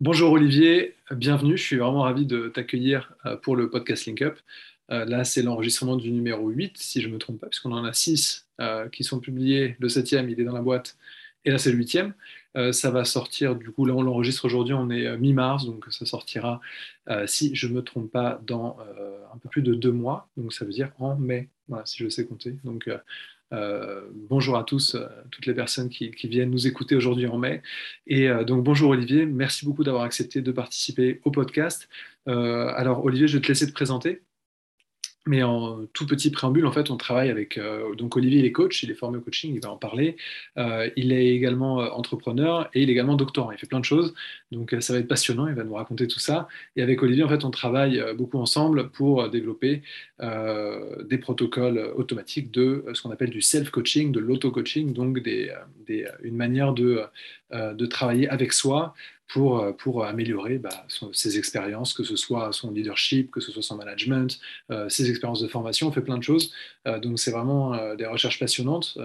Bonjour Olivier, bienvenue. Je suis vraiment ravi de t'accueillir euh, pour le podcast Link Up. Euh, là, c'est l'enregistrement du numéro 8, si je ne me trompe pas, puisqu'on en a 6 euh, qui sont publiés. Le 7e, il est dans la boîte. Et là, c'est le 8e. ça va sortir, du coup, là, on l'enregistre aujourd'hui, on est mi-mars, donc ça sortira, si je ne me trompe pas, dans un peu plus de deux mois. Donc, ça veut dire en mai, si je sais compter. Donc, euh, bonjour à tous, euh, toutes les personnes qui, viennent nous écouter aujourd'hui en mai. Et euh, donc bonjour Olivier, merci beaucoup d'avoir accepté de participer au podcast. alors Olivier, je vais te laisser te présenter. Mais en tout petit préambule, en fait, on travaille avec. Euh, donc, Olivier, il est coach, il est formé au coaching, il va en parler. Euh, il est également euh, entrepreneur et il est également doctorant. Il fait plein de choses. Donc, ça va être passionnant. Il va nous raconter tout ça. Et avec Olivier, en fait, on travaille beaucoup ensemble pour développer des protocoles automatiques de ce qu'on appelle du self-coaching, de l'auto-coaching, donc une manière de travailler avec soi pour, euh, pour améliorer bah, ses expériences, que ce soit son leadership, que ce soit son management, euh, ses expériences de formation, on fait plein de choses. Euh, donc c'est vraiment des recherches passionnantes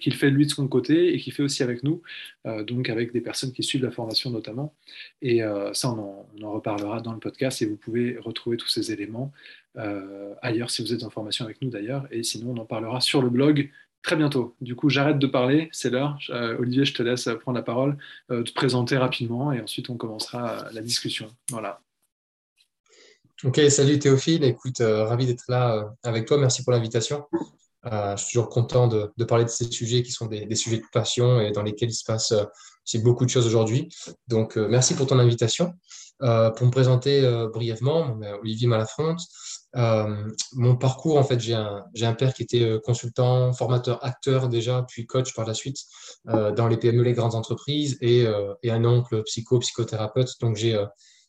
qu'il fait lui de son côté et qu'il fait aussi avec nous, donc avec des personnes qui suivent la formation notamment. Et ça, on en, reparlera dans le podcast et vous pouvez retrouver tous ces éléments ailleurs si vous êtes en formation avec nous d'ailleurs. Et sinon, on en parlera sur le blog très bientôt. Du coup, j'arrête de parler, c'est l'heure. Euh, Olivier, je te laisse prendre la parole, euh, te présenter rapidement et ensuite on commencera la discussion. Voilà. Ok, salut Théophile. Écoute, euh, ravi d'être là avec toi. Merci pour l'invitation. je suis toujours content de, parler de ces sujets qui sont des, sujets de passion et dans lesquels il se passe beaucoup de choses aujourd'hui. Donc, merci pour ton invitation. pour me présenter brièvement, Olivier Malafronte. Euh, mon parcours, en fait, j'ai un, père qui était euh, consultant, formateur, acteur déjà, puis coach par la suite euh, dans les PME, les grandes entreprises, et, un oncle psycho, psychothérapeute. Donc, j'ai,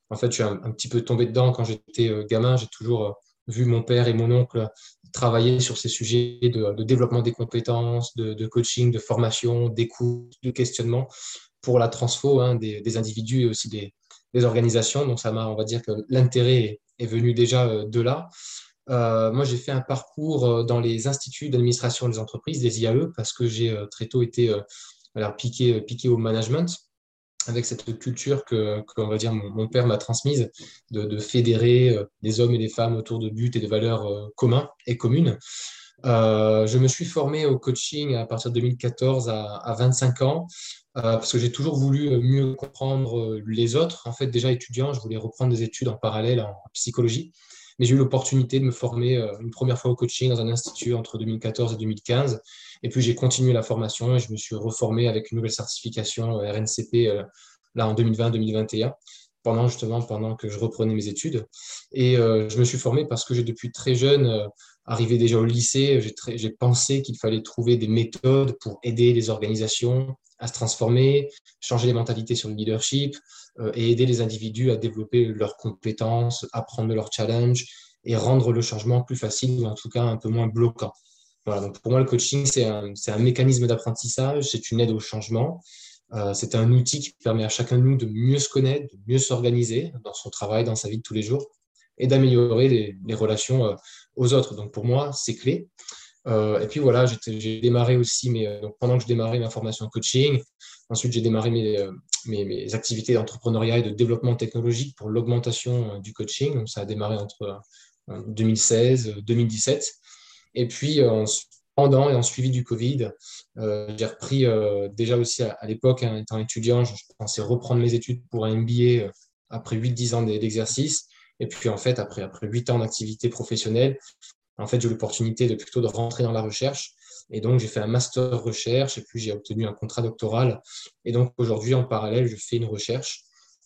en fait, je suis un, petit peu tombé dedans quand j'étais gamin. J'ai toujours vu mon père et mon oncle travailler sur ces sujets de, développement des compétences, de, coaching, de formation, d'écoute, de questionnement pour la transfo hein, des, des, individus et aussi des, des organisations. Donc, ça m'a, on va dire que l'intérêt est venu déjà euh, de là. Euh, moi, j'ai fait un parcours euh, dans les instituts d'administration des entreprises, des IAE, parce que j'ai très tôt été alors, piqué, piqué au management avec cette culture que, va dire, mon, père m'a transmise de, fédérer des hommes et des femmes autour de buts et de valeurs communs et communes. je me suis formé au coaching à partir de 2014 à, à 25 ans parce que j'ai toujours voulu mieux comprendre les autres. En fait, déjà étudiant, je voulais reprendre des études en parallèle en psychologie, mais j'ai eu l'opportunité de me former une première fois au coaching dans un institut entre 2014 et 2015. Et puis j'ai continué la formation et je me suis reformé avec une nouvelle certification RNCP là en 2020-2021 pendant justement pendant que je reprenais mes études. Et je me suis formé parce que j'ai depuis très jeune, arrivé déjà au lycée, j'ai pensé qu'il fallait trouver des méthodes pour aider les organisations à se transformer, changer les mentalités sur le leadership euh, et aider les individus à développer leurs compétences, apprendre leurs challenges et rendre le changement plus facile ou en tout cas un peu moins bloquant. Voilà, donc pour moi, le coaching, c'est un, un, mécanisme d'apprentissage, c'est une aide au changement. Euh, c'est un outil qui permet à chacun de nous de mieux se connaître, de mieux s'organiser dans son travail, dans sa vie de tous les jours et d'améliorer les, relations euh, aux autres. Donc pour moi, c'est clé. Euh, et puis voilà, j'ai démarré aussi, mais, euh, pendant que je démarrais ma formation en coaching, ensuite j'ai démarré mes, mes, activités d'entrepreneuriat et de développement technologique pour l'augmentation du coaching. Donc ça a démarré entre 2016 2017. Et puis pendant et en suivi du Covid, j'ai repris déjà aussi à, l'époque, hein, étant étudiant, je pensais reprendre mes études pour un MBA après 8-10 ans d'exercice. Et puis en fait, après, après 8 ans d'activité professionnelle, en fait, j'ai eu l'opportunité de plutôt de rentrer dans la recherche. Et donc, j'ai fait un master recherche et puis j'ai obtenu un contrat doctoral. Et donc, aujourd'hui, en parallèle, je fais une recherche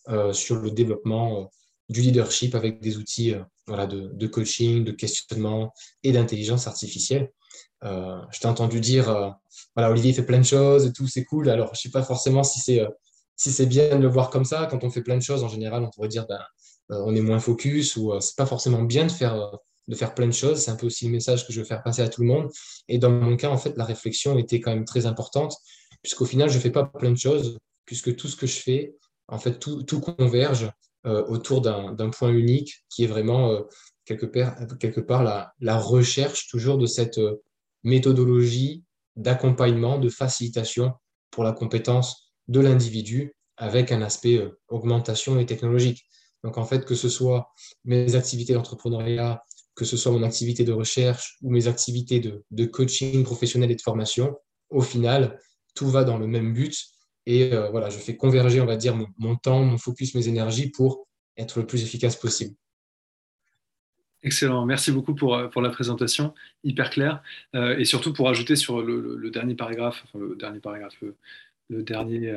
euh, sur le développement euh, du leadership avec des outils euh, voilà, de, coaching, de questionnement et d'intelligence artificielle. je t'ai entendu dire, voilà, Olivier fait plein de choses et tout, c'est cool. Alors, je ne sais pas forcément si c'est si c'est bien de le voir comme ça. Quand on fait plein de choses, en général, on pourrait dire, ben, on est moins focus ou c'est pas forcément bien de faire de faire plein de choses. C'est un peu aussi le message que je veux faire passer à tout le monde. Et dans mon cas, en fait, la réflexion était quand même très importante, puisqu'au final, je ne fais pas plein de choses, puisque tout ce que je fais, en fait, tout, converge euh, autour d'un point unique qui est vraiment euh, quelque part, quelque part la, recherche toujours de cette euh, méthodologie d'accompagnement, de facilitation pour la compétence de l'individu avec un aspect augmentation et technologique. Donc, en fait, que ce soit mes activités d'entrepreneuriat, que ce soit mon activité de recherche ou mes activités de, coaching professionnel et de formation, au final, tout va dans le même but. Et euh, voilà, je fais converger, on va dire, mon, temps, mon focus, mes énergies pour être le plus efficace possible. Excellent, merci beaucoup pour, euh, pour la présentation, hyper claire. Euh, et surtout pour ajouter sur le, dernier paragraphe, enfin le dernier paragraphe, le, dernier,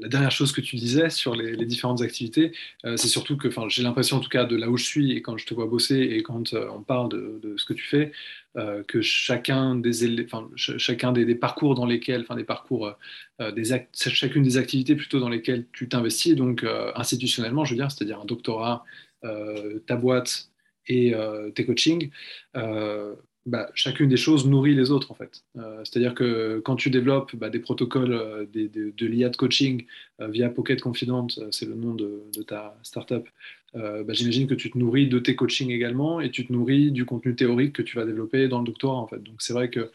la dernière chose que tu disais sur les, différentes activités, euh, c'est surtout que j'ai l'impression, en tout cas, de là où je suis et quand je te vois bosser et quand euh, on parle de, ce que tu fais, euh, que chacun des, chacun des, parcours dans lesquels, enfin des parcours, des chacune des activités plutôt dans lesquelles tu t'investis, donc institutionnellement, je veux dire, c'est-à-dire un doctorat, ta boîte et tes coachings, bah, chacune des choses nourrit les autres en fait. Euh, c'est-à-dire que quand tu développes bah, des protocoles euh, de l'IA de coaching euh, via Pocket Confident, c'est le nom de, ta startup, bah, j'imagine que tu te nourris de tes coachings également et tu te nourris du contenu théorique que tu vas développer dans le doctorat en fait. Donc c'est vrai que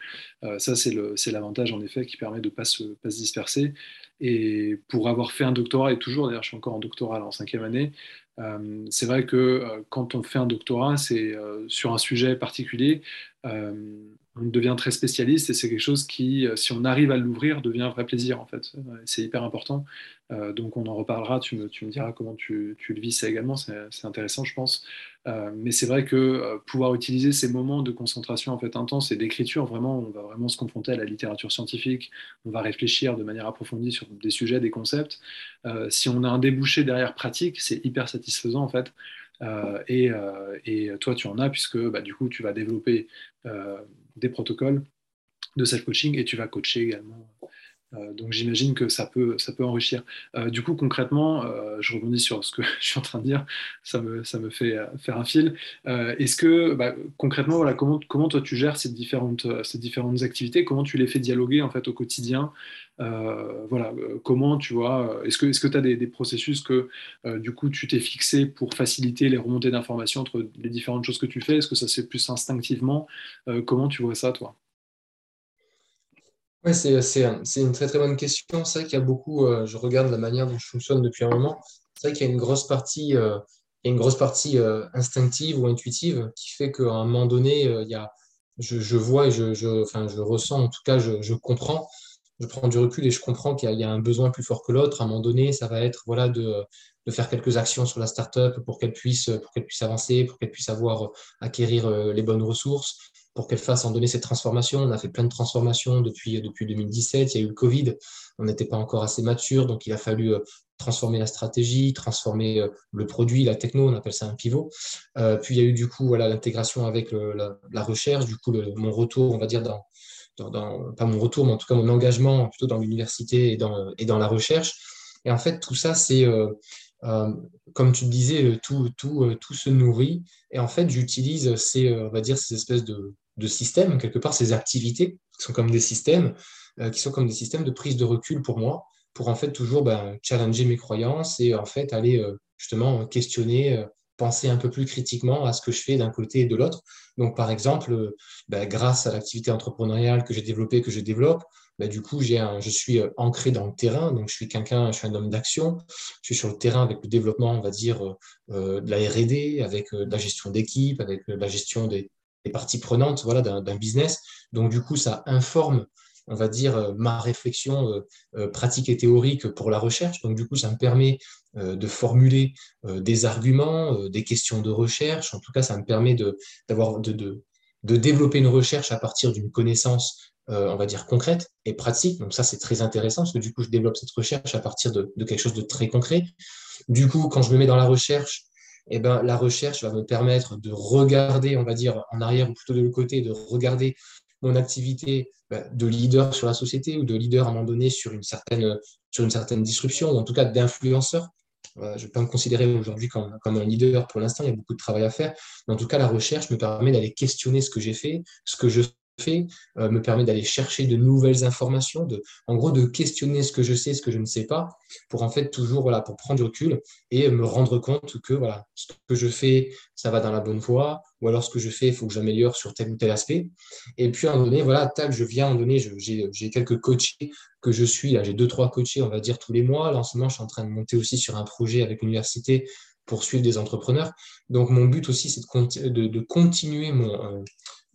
ça c'est l'avantage en effet qui permet de ne pas se disperser. Et pour avoir fait un doctorat, et toujours d'ailleurs je suis encore en doctorat en cinquième année, euh, c'est vrai que euh, quand on fait un doctorat, c'est euh, sur un sujet particulier, on devient très spécialiste et c'est quelque chose qui, si on arrive à l'ouvrir, devient un vrai plaisir en fait. C'est hyper important. donc on en reparlera, tu me, tu me diras comment tu, tu, le vis ça également, c'est intéressant je pense. mais c'est vrai que pouvoir utiliser ces moments de concentration en fait intense et d'écriture, vraiment, on va vraiment se confronter à la littérature scientifique, on va réfléchir de manière approfondie sur des sujets, des concepts. si on a un débouché derrière pratique, c'est hyper satisfaisant en fait. Euh, euh, et, toi, tu en as puisque bah, du coup, tu vas développer euh, des protocoles de self-coaching et tu vas coacher également. Donc j'imagine que ça peut, ça peut enrichir. du coup, concrètement, je rebondis sur ce que je suis en train de dire, ça me, ça me fait faire un fil. Est-ce que bah, concrètement, voilà, comment, comment toi tu gères ces différentes, ces différentes activités? Comment tu les fais dialoguer en fait au quotidien? Euh, voilà, euh, comment tu vois, euh, est-ce que tu as des, processus que du coup tu t'es fixé pour faciliter les remontées d'informations entre les différentes choses que tu fais? Est-ce que ça c'est plus instinctivement? Comment tu vois ça toi? Ouais, c'est une très très bonne question. C'est vrai qu'il y a beaucoup, je regarde la manière dont je fonctionne depuis un moment, c'est vrai qu'il y a une grosse partie, une grosse partie instinctive ou intuitive qui fait qu'à un moment donné, il y a, je, vois et je, ressens, en tout cas, je, comprends je prends du recul et je comprends qu'il y, a un besoin plus fort que l'autre. À un moment donné, ça va être voilà, de, faire quelques actions sur la startup pour qu'elle puisse, pour qu'elle puisse avancer, pour qu'elle puisse avoir, acquérir euh, les bonnes ressources, pour qu'elle fasse en donner cette transformation. On a fait plein de transformations depuis, depuis 2017. Il y a eu le Covid. On n'était pas encore assez mature, donc il a fallu euh, transformer la stratégie, transformer euh, le produit, la techno, on appelle ça un pivot. puis il y a eu du coup voilà, l'intégration avec la, recherche, du coup mon retour, on va dire, dans, pas mon retour, mais en tout cas mon engagement plutôt dans l'université et dans, et dans la recherche. Et en fait, tout ça, c'est, euh, euh, comme tu le disais, tout, tout, euh, tout se nourrit. Et en fait, j'utilise ces, on va dire, ces espèces de, de systèmes, quelque part, ces activités qui sont comme des systèmes, qui sont comme des systèmes de prise de recul pour moi, pour en fait toujours ben, challenger mes croyances et en fait aller justement questionner penser un peu plus critiquement à ce que je fais d'un côté et de l'autre. Donc, par exemple, euh, bah, grâce à l'activité entrepreneuriale que j'ai développée, que je développe, bah, du coup, j'ai je suis euh, ancré dans le terrain. Donc, je suis quelqu'un, je suis un homme d'action. Je suis sur le terrain avec le développement, on va dire, euh, de la R&D, avec la gestion d'équipe, avec la gestion des, des parties prenantes, voilà, d'un business. Donc, du coup, ça informe on va dire, euh, ma réflexion euh, euh, pratique et théorique pour la recherche. Donc, du coup, ça me permet de formuler des arguments, des questions de recherche. En tout cas, ça me permet de, développer une recherche à partir d'une connaissance, on va dire, concrète et pratique. Donc, ça, c'est très intéressant parce que du coup, je développe cette recherche à partir de, quelque chose de très concret. Du coup, quand je me mets dans la recherche, eh ben, la recherche va me permettre de regarder, on va dire, en arrière ou plutôt de l'autre côté, de regarder mon activité bah, de leader sur la société ou de leader à un moment donné sur une certaine, sur une certaine disruption, ou en tout cas d'influenceur. je ne vais pas me considérer aujourd'hui comme, comme, un leader pour l'instant, il y a beaucoup de travail à faire. Mais en tout cas, la recherche me permet d'aller questionner ce que j'ai fait, ce que je fais, euh, me permet d'aller chercher de nouvelles informations, de, en gros de questionner ce que je sais, ce que je ne sais pas, pour en fait toujours pour prendre du recul et me rendre compte que voilà, ce que je fais, ça va dans la bonne voie, ou alors ce que je fais, il faut que j'améliore sur tel ou tel aspect. Et puis à un donné, voilà, je viens à un donné, j'ai quelques coachés que je suis, j'ai deux, trois coachés, on va dire, tous les mois. Là, ce moment, je suis en train de monter aussi sur un projet avec l'université pour suivre des entrepreneurs. Donc, mon but aussi, c'est de, continuer mon, euh,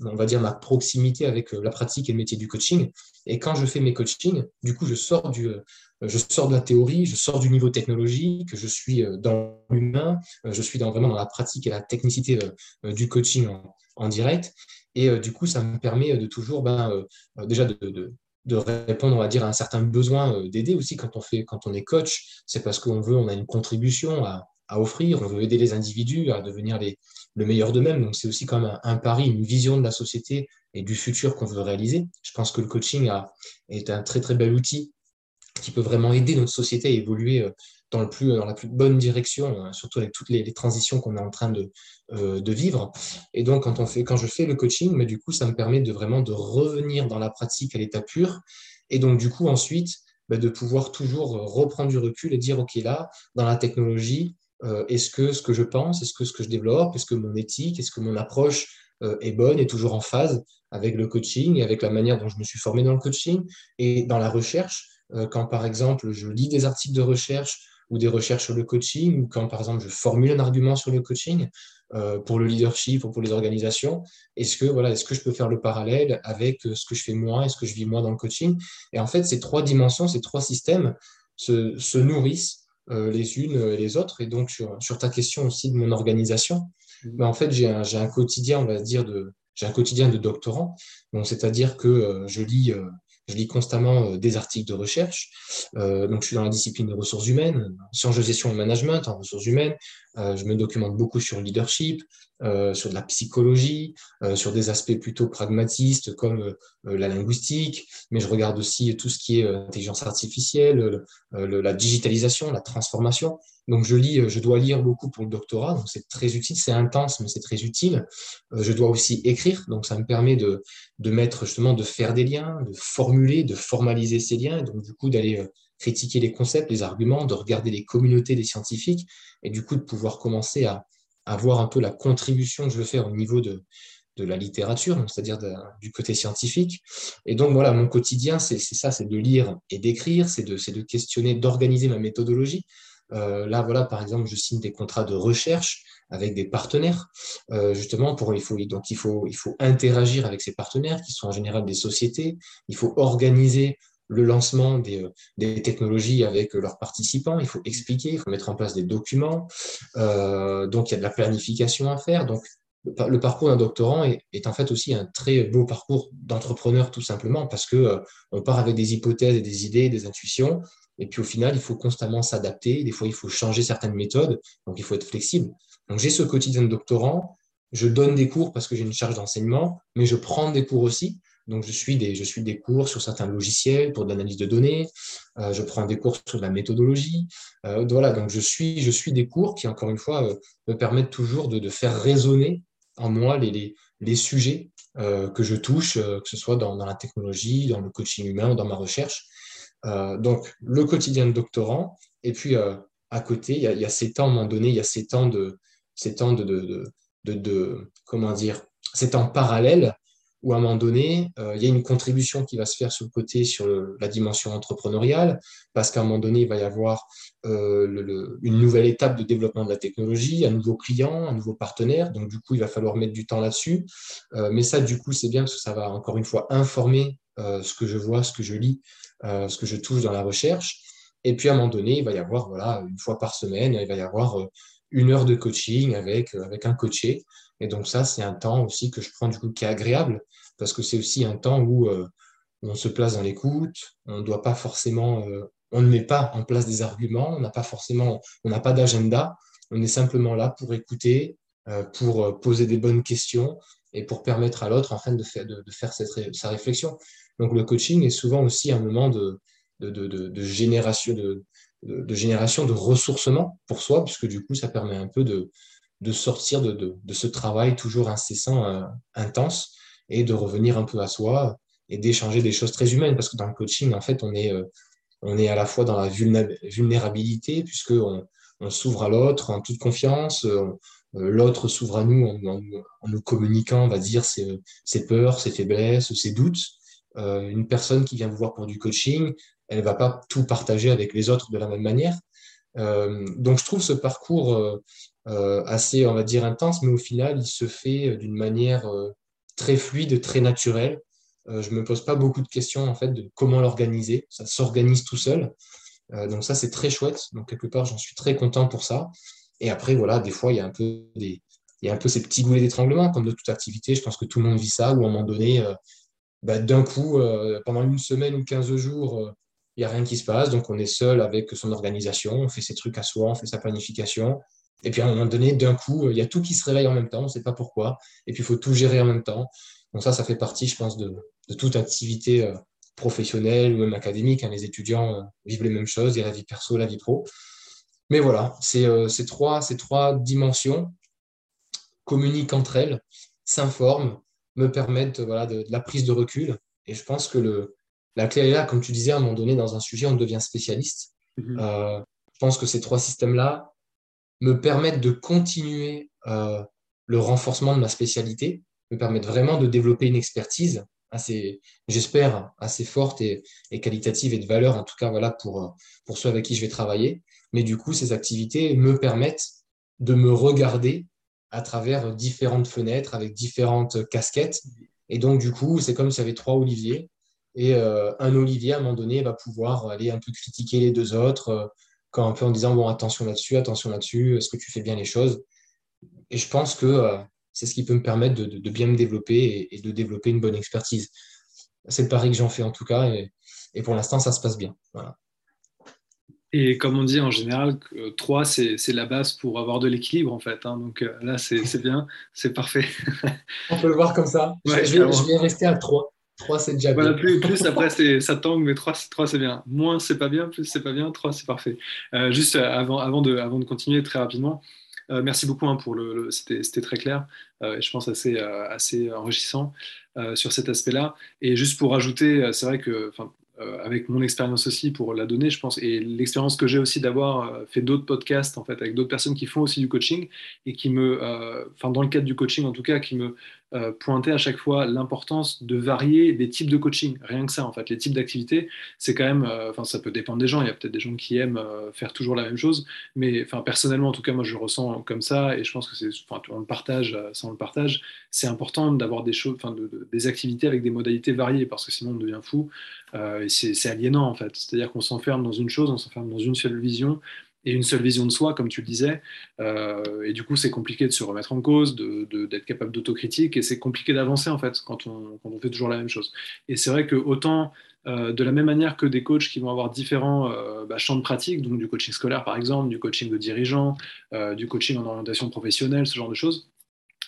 on va dire, ma proximité avec euh, la pratique et le métier du coaching. Et quand je fais mes coachings, du coup, je sors, du, euh, je sors de la théorie, je sors du niveau technologique, je suis dans l'humain, je suis dans, vraiment dans la pratique et la technicité du coaching en, direct. Et du coup, ça me permet de toujours, ben, déjà de répondre, on va dire, à un certain besoin d'aider aussi quand on fait, quand on est coach. C'est parce qu'on veut, on a une contribution à, à offrir, on veut aider les individus à devenir les, le meilleur d'eux-mêmes. Donc, c'est aussi comme un, pari, une vision de la société et du futur qu'on veut réaliser. Je pense que le coaching a, est un très, très bel outil qui peut vraiment aider notre société à évoluer euh, dans, le plus, dans la plus bonne direction, euh, surtout avec toutes les, transitions qu'on est en train de, euh, de, vivre. Et donc, quand, on fait, quand je fais le coaching, mais du coup, ça me permet de vraiment de revenir dans la pratique à l'état pur. Et donc, du coup, ensuite, bah, de pouvoir toujours reprendre du recul et dire, OK, là, dans la technologie, euh, est-ce que ce que je pense, est-ce que ce que je développe, est-ce que mon éthique, est-ce que mon approche euh, est bonne, est toujours en phase avec le coaching et avec la manière dont je me suis formé dans le coaching et dans la recherche? Euh, quand par exemple je lis des articles de recherche ou des recherches sur le coaching, ou quand par exemple je formule un argument sur le coaching pour le leadership ou pour les organisations, est-ce que voilà, est-ce que je peux faire le parallèle avec ce que je fais moi et ce que je vis moi dans le coaching? Et en fait, ces trois dimensions, ces trois systèmes se, se nourrissent les unes et les autres. Et donc, sur, ta question aussi de mon organisation, ben, en fait, j'ai un, un, quotidien, on va dire, de, j'ai un quotidien de doctorant. Donc, c'est-à-dire que euh, je lis euh, je lis constamment des articles de recherche. donc, je suis dans la discipline des ressources humaines, sciences de gestion et management en ressources humaines. Je me documente beaucoup sur le leadership, euh, sur de la psychologie, euh, sur des aspects plutôt pragmatistes comme euh, la linguistique, mais je regarde aussi tout ce qui est intelligence artificielle, la digitalisation, la transformation. Donc je lis, je dois lire beaucoup pour le doctorat, donc c'est très utile, c'est intense, mais c'est très utile. je dois aussi écrire, donc ça me permet de, de mettre justement, de faire des liens, de formuler, de formaliser ces liens, et donc du coup d'aller critiquer les concepts, les arguments, de regarder les communautés des scientifiques, et du coup de pouvoir commencer à, à voir un peu la contribution que je veux faire au niveau de, de la littérature, c'est-à-dire du côté scientifique. Et donc voilà, mon quotidien, c'est ça, c'est de lire et d'écrire, c'est de, de questionner, d'organiser ma méthodologie. Euh, là, voilà, par exemple, je signe des contrats de recherche avec des partenaires, euh, justement, pour, il faut, donc il faut, il faut interagir avec ces partenaires qui sont en général des sociétés, il faut organiser le lancement des, euh, technologies avec leurs participants, il faut expliquer, il faut mettre en place des documents, euh, donc il y a de la planification à faire. Donc le parcours d'un doctorant est, en fait aussi un très beau parcours d'entrepreneur tout simplement parce que euh, on part avec des hypothèses et des idées, des intuitions, et puis au final il faut constamment s'adapter. Des fois il faut changer certaines méthodes, donc il faut être flexible. Donc j'ai ce quotidien de doctorant, je donne des cours parce que j'ai une charge d'enseignement, mais je prends des cours aussi. Donc, je suis des, je suis des cours sur certains logiciels pour de l'analyse de données. Euh, je prends des cours sur la méthodologie. Euh, voilà, donc je suis, je suis des cours qui, encore une fois, euh, me permettent toujours de, de, faire résonner en moi les, les, les sujets que je touche, que ce soit dans, dans, la technologie, dans le coaching humain dans ma recherche. donc, le quotidien de doctorant. Et puis, à côté, il y, a, y, a, ces temps, à un moment donné, il y a ces temps de, ces temps de, de, de, de comment dire, ces temps parallèles où à un moment donné, euh, il y a une contribution qui va se faire sur le côté, sur la dimension entrepreneuriale, parce qu'à un moment donné, il va y avoir euh, une nouvelle étape de développement de la technologie, un nouveau client, un nouveau partenaire, donc du coup, il va falloir mettre du temps là-dessus. Euh, mais ça, du coup, c'est bien parce que ça va encore une fois informer ce que je vois, ce que je lis, ce que je touche dans la recherche. Et puis à un moment donné, il va y avoir, voilà, une fois par semaine, il va y avoir une heure de coaching avec, avec un coaché. Et donc ça, c'est un temps aussi que je prends du coup qui est agréable parce que c'est aussi un temps où euh, on se place dans l'écoute, on ne doit pas forcément, euh, on ne met pas en place des arguments, on n'a pas forcément, on n'a pas d'agenda, on est simplement là pour écouter, euh, pour poser des bonnes questions et pour permettre à l'autre enfin de faire, de, faire cette, sa réflexion. Donc le coaching est souvent aussi un moment de, de, génération de, de, génération de ressourcement pour soi, puisque du coup, ça permet un peu de, de sortir de, de, ce travail toujours incessant, euh, intense, et de revenir un peu à soi et d'échanger des choses très humaines. Parce que dans le coaching, en fait, on est, euh, on est à la fois dans la vulnérabilité, puisqu'on on, s'ouvre à l'autre en toute confiance. Euh, l'autre s'ouvre à nous en, nous communiquant, on va dire, ses, ses, peurs, ses faiblesses, ses doutes. une personne qui vient vous voir pour du coaching, elle ne va pas tout partager avec les autres de la même manière. donc, je trouve ce parcours assez, on va dire, intense, mais au final, il se fait d'une manière euh, très fluide, très naturelle. Euh, je ne me pose pas beaucoup de questions en fait de comment l'organiser. Ça s'organise tout seul. donc ça, c'est très chouette. Donc quelque part, j'en suis très content pour ça. Et après, voilà, des fois, il y a un peu des, il y a un peu ces petits goulets d'étranglement, comme de toute activité. Je pense que tout le monde vit ça, où à un moment donné, bah, d'un coup, pendant une semaine ou 15 jours, il n'y a rien qui se passe. Donc, on est seul avec son organisation, on fait ses trucs à soi, on fait sa planification. Et puis à un moment donné, d'un coup, il y a tout qui se réveille en même temps, on ne sait pas pourquoi. Et puis il faut tout gérer en même temps. Donc ça, ça fait partie, je pense, de, toute activité euh, professionnelle ou même académique. Hein. Les étudiants euh, vivent les mêmes choses, il y a la vie perso, la vie pro. Mais voilà, euh, ces, trois, ces trois dimensions communiquent entre elles, s'informent, me permettent voilà, de, la prise de recul. Et je pense que le, la clé est là, comme tu disais, à un moment donné, dans un sujet, on devient spécialiste. Mm-hmm. je pense que ces trois systèmes-là, me permettent de continuer euh, le renforcement de ma spécialité, me permettent vraiment de développer une expertise assez, j'espère, assez forte et, qualitative et de valeur, en tout cas voilà, pour, euh, pour ceux avec qui je vais travailler. Mais du coup, ces activités me permettent de me regarder à travers différentes fenêtres, avec différentes casquettes. Et donc, du coup, c'est comme s'il y avait trois oliviers. Et euh, un olivier, à un moment donné, va pouvoir aller un peu critiquer les deux autres, quand un peu en disant bon attention là-dessus, attention là-dessus, est-ce que tu fais bien les choses? Et je pense que euh, c'est ce qui peut me permettre de, bien me développer et, de développer une bonne expertise. C'est le pari que j'en fais en tout cas, et, pour l'instant ça se passe bien. Et comme on dit en général, 3, c'est la base pour avoir de l'équilibre en fait. Hein. Donc euh, là, c'est bien, c'est parfait. on peut le voir comme ça. je, vais, je, vais, rester à 3. 3, c'est déjà bien. Plus, après, ça tangue, mais 3, 3 c'est bien. Moins, c'est pas bien. Plus, c'est pas bien. 3, c'est parfait. Euh, juste euh, avant, avant, de, avant de continuer très rapidement, euh, merci beaucoup hein, pour le. C'était très clair et je pense assez, assez enrichissant sur cet aspect-là. Et juste pour ajouter, c'est vrai que avec mon expérience aussi pour la donner, je pense, et l'expérience que j'ai aussi d'avoir fait d'autres podcasts en fait avec d'autres personnes qui font aussi du coaching et qui me, enfin dans le cadre du coaching en tout cas, qui me euh, pointer à chaque fois l'importance de varier des types de coaching. Rien que ça, en fait, les types d'activités, c'est quand même, euh, enfin, ça peut dépendre des gens. Il y a peut-être des gens qui aiment euh, faire toujours la même chose, mais enfin, personnellement, en tout cas, moi, je le ressens comme ça, et je pense que c'est, on le partage, ça on le partage. C'est important d'avoir des choses, enfin, de, des activités avec des modalités variées, parce que sinon on devient fou. et c'est aliénant, en fait. C'est-à-dire qu'on s'enferme dans une chose, on s'enferme dans une seule vision une seule vision de soi, comme tu le disais. Euh, et du coup, c'est compliqué de se remettre en cause, d'être de, capable d'autocritique, et c'est compliqué d'avancer, en fait, quand on, quand on, fait toujours la même chose. Et c'est vrai que autant, euh, de la même manière que des coachs qui vont avoir différents euh, bah, champs de pratique, donc du coaching scolaire, par exemple, du coaching de dirigeant, du coaching en orientation professionnelle, ce genre de choses,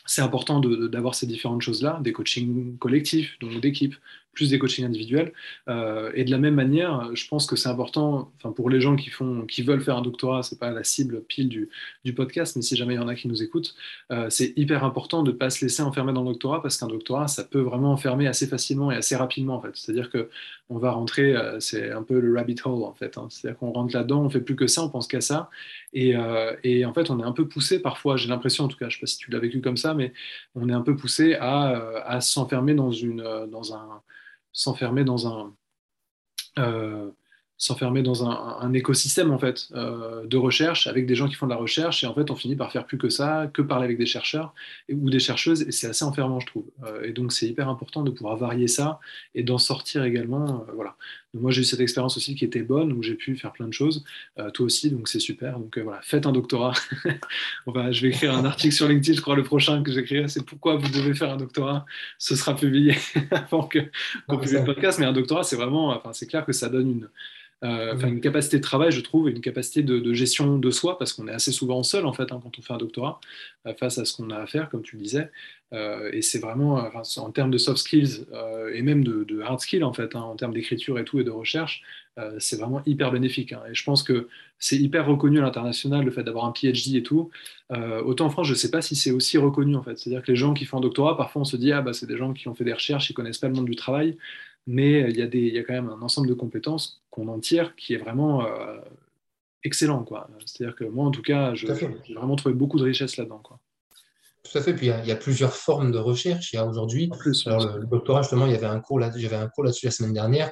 c'est important d'avoir ces différentes choses-là, des coachings collectifs, donc d'équipe, plus des coachings individuels. Euh, et de la même manière, je pense que c'est important, enfin pour les gens qui font, qui veulent faire un doctorat, c'est pas la cible pile du, du, podcast, mais si jamais il y en a qui nous écoutent, euh, c'est hyper important de ne pas se laisser enfermer dans le doctorat parce qu'un doctorat, ça peut vraiment enfermer assez facilement et assez rapidement en fait. C'est-à-dire que on va rentrer, euh, c'est un peu le rabbit hole en fait. Hein. C'est-à-dire qu'on rentre là-dedans, on fait plus que ça, on pense qu'à ça, et, et, en fait on est un peu poussé parfois. J'ai l'impression en tout cas, je sais pas si tu l'as vécu comme ça, mais on est un peu poussé à, à s'enfermer dans une, dans un s'enfermer dans un euh, s'enfermer dans un, écosystème en fait euh, de recherche avec des gens qui font de la recherche et en fait on finit par faire plus que ça, que parler avec des chercheurs ou des chercheuses et c'est assez enfermant je trouve. Euh, et donc c'est hyper important de pouvoir varier ça et d'en sortir également. Euh, voilà. moi j'ai eu cette expérience aussi qui était bonne où j'ai pu faire plein de choses. toi aussi donc c'est super. Donc voilà, faites un doctorat. on va, je vais écrire un article sur LinkedIn, je crois le prochain que j'écrirai c'est pourquoi vous devez faire un doctorat. Ce sera publié avant que qu'on publie le podcast, mais un doctorat c'est vraiment, enfin c'est clair que ça donne une euh, une capacité de travail, je trouve, et une capacité de, gestion de soi, parce qu'on est assez souvent seul en fait hein, quand on fait un doctorat euh, face à ce qu'on a à faire, comme tu le disais. et c'est vraiment, en termes de soft skills et même de, hard skills en fait, hein, en termes d'écriture et tout et de recherche, c'est vraiment hyper bénéfique. Hein. Et je pense que c'est hyper reconnu à l'international le fait d'avoir un PhD et tout. autant en France, je ne sais pas si c'est aussi reconnu en fait. C'est-à-dire que les gens qui font un doctorat, parfois on se dit ah bah c'est des gens qui ont fait des recherches, ils connaissent pas le monde du travail mais il y, a des, il y a quand même un ensemble de compétences qu'on en tire qui est vraiment euh, excellent. C'est-à-dire que moi, en tout cas, j'ai vraiment trouvé beaucoup de richesse là-dedans. Tout à fait. Puis il y, a, plusieurs formes de recherche. Il y a aujourd'hui, le, doctorat, justement, il y avait un cours là, j'avais un cours là-dessus la semaine dernière.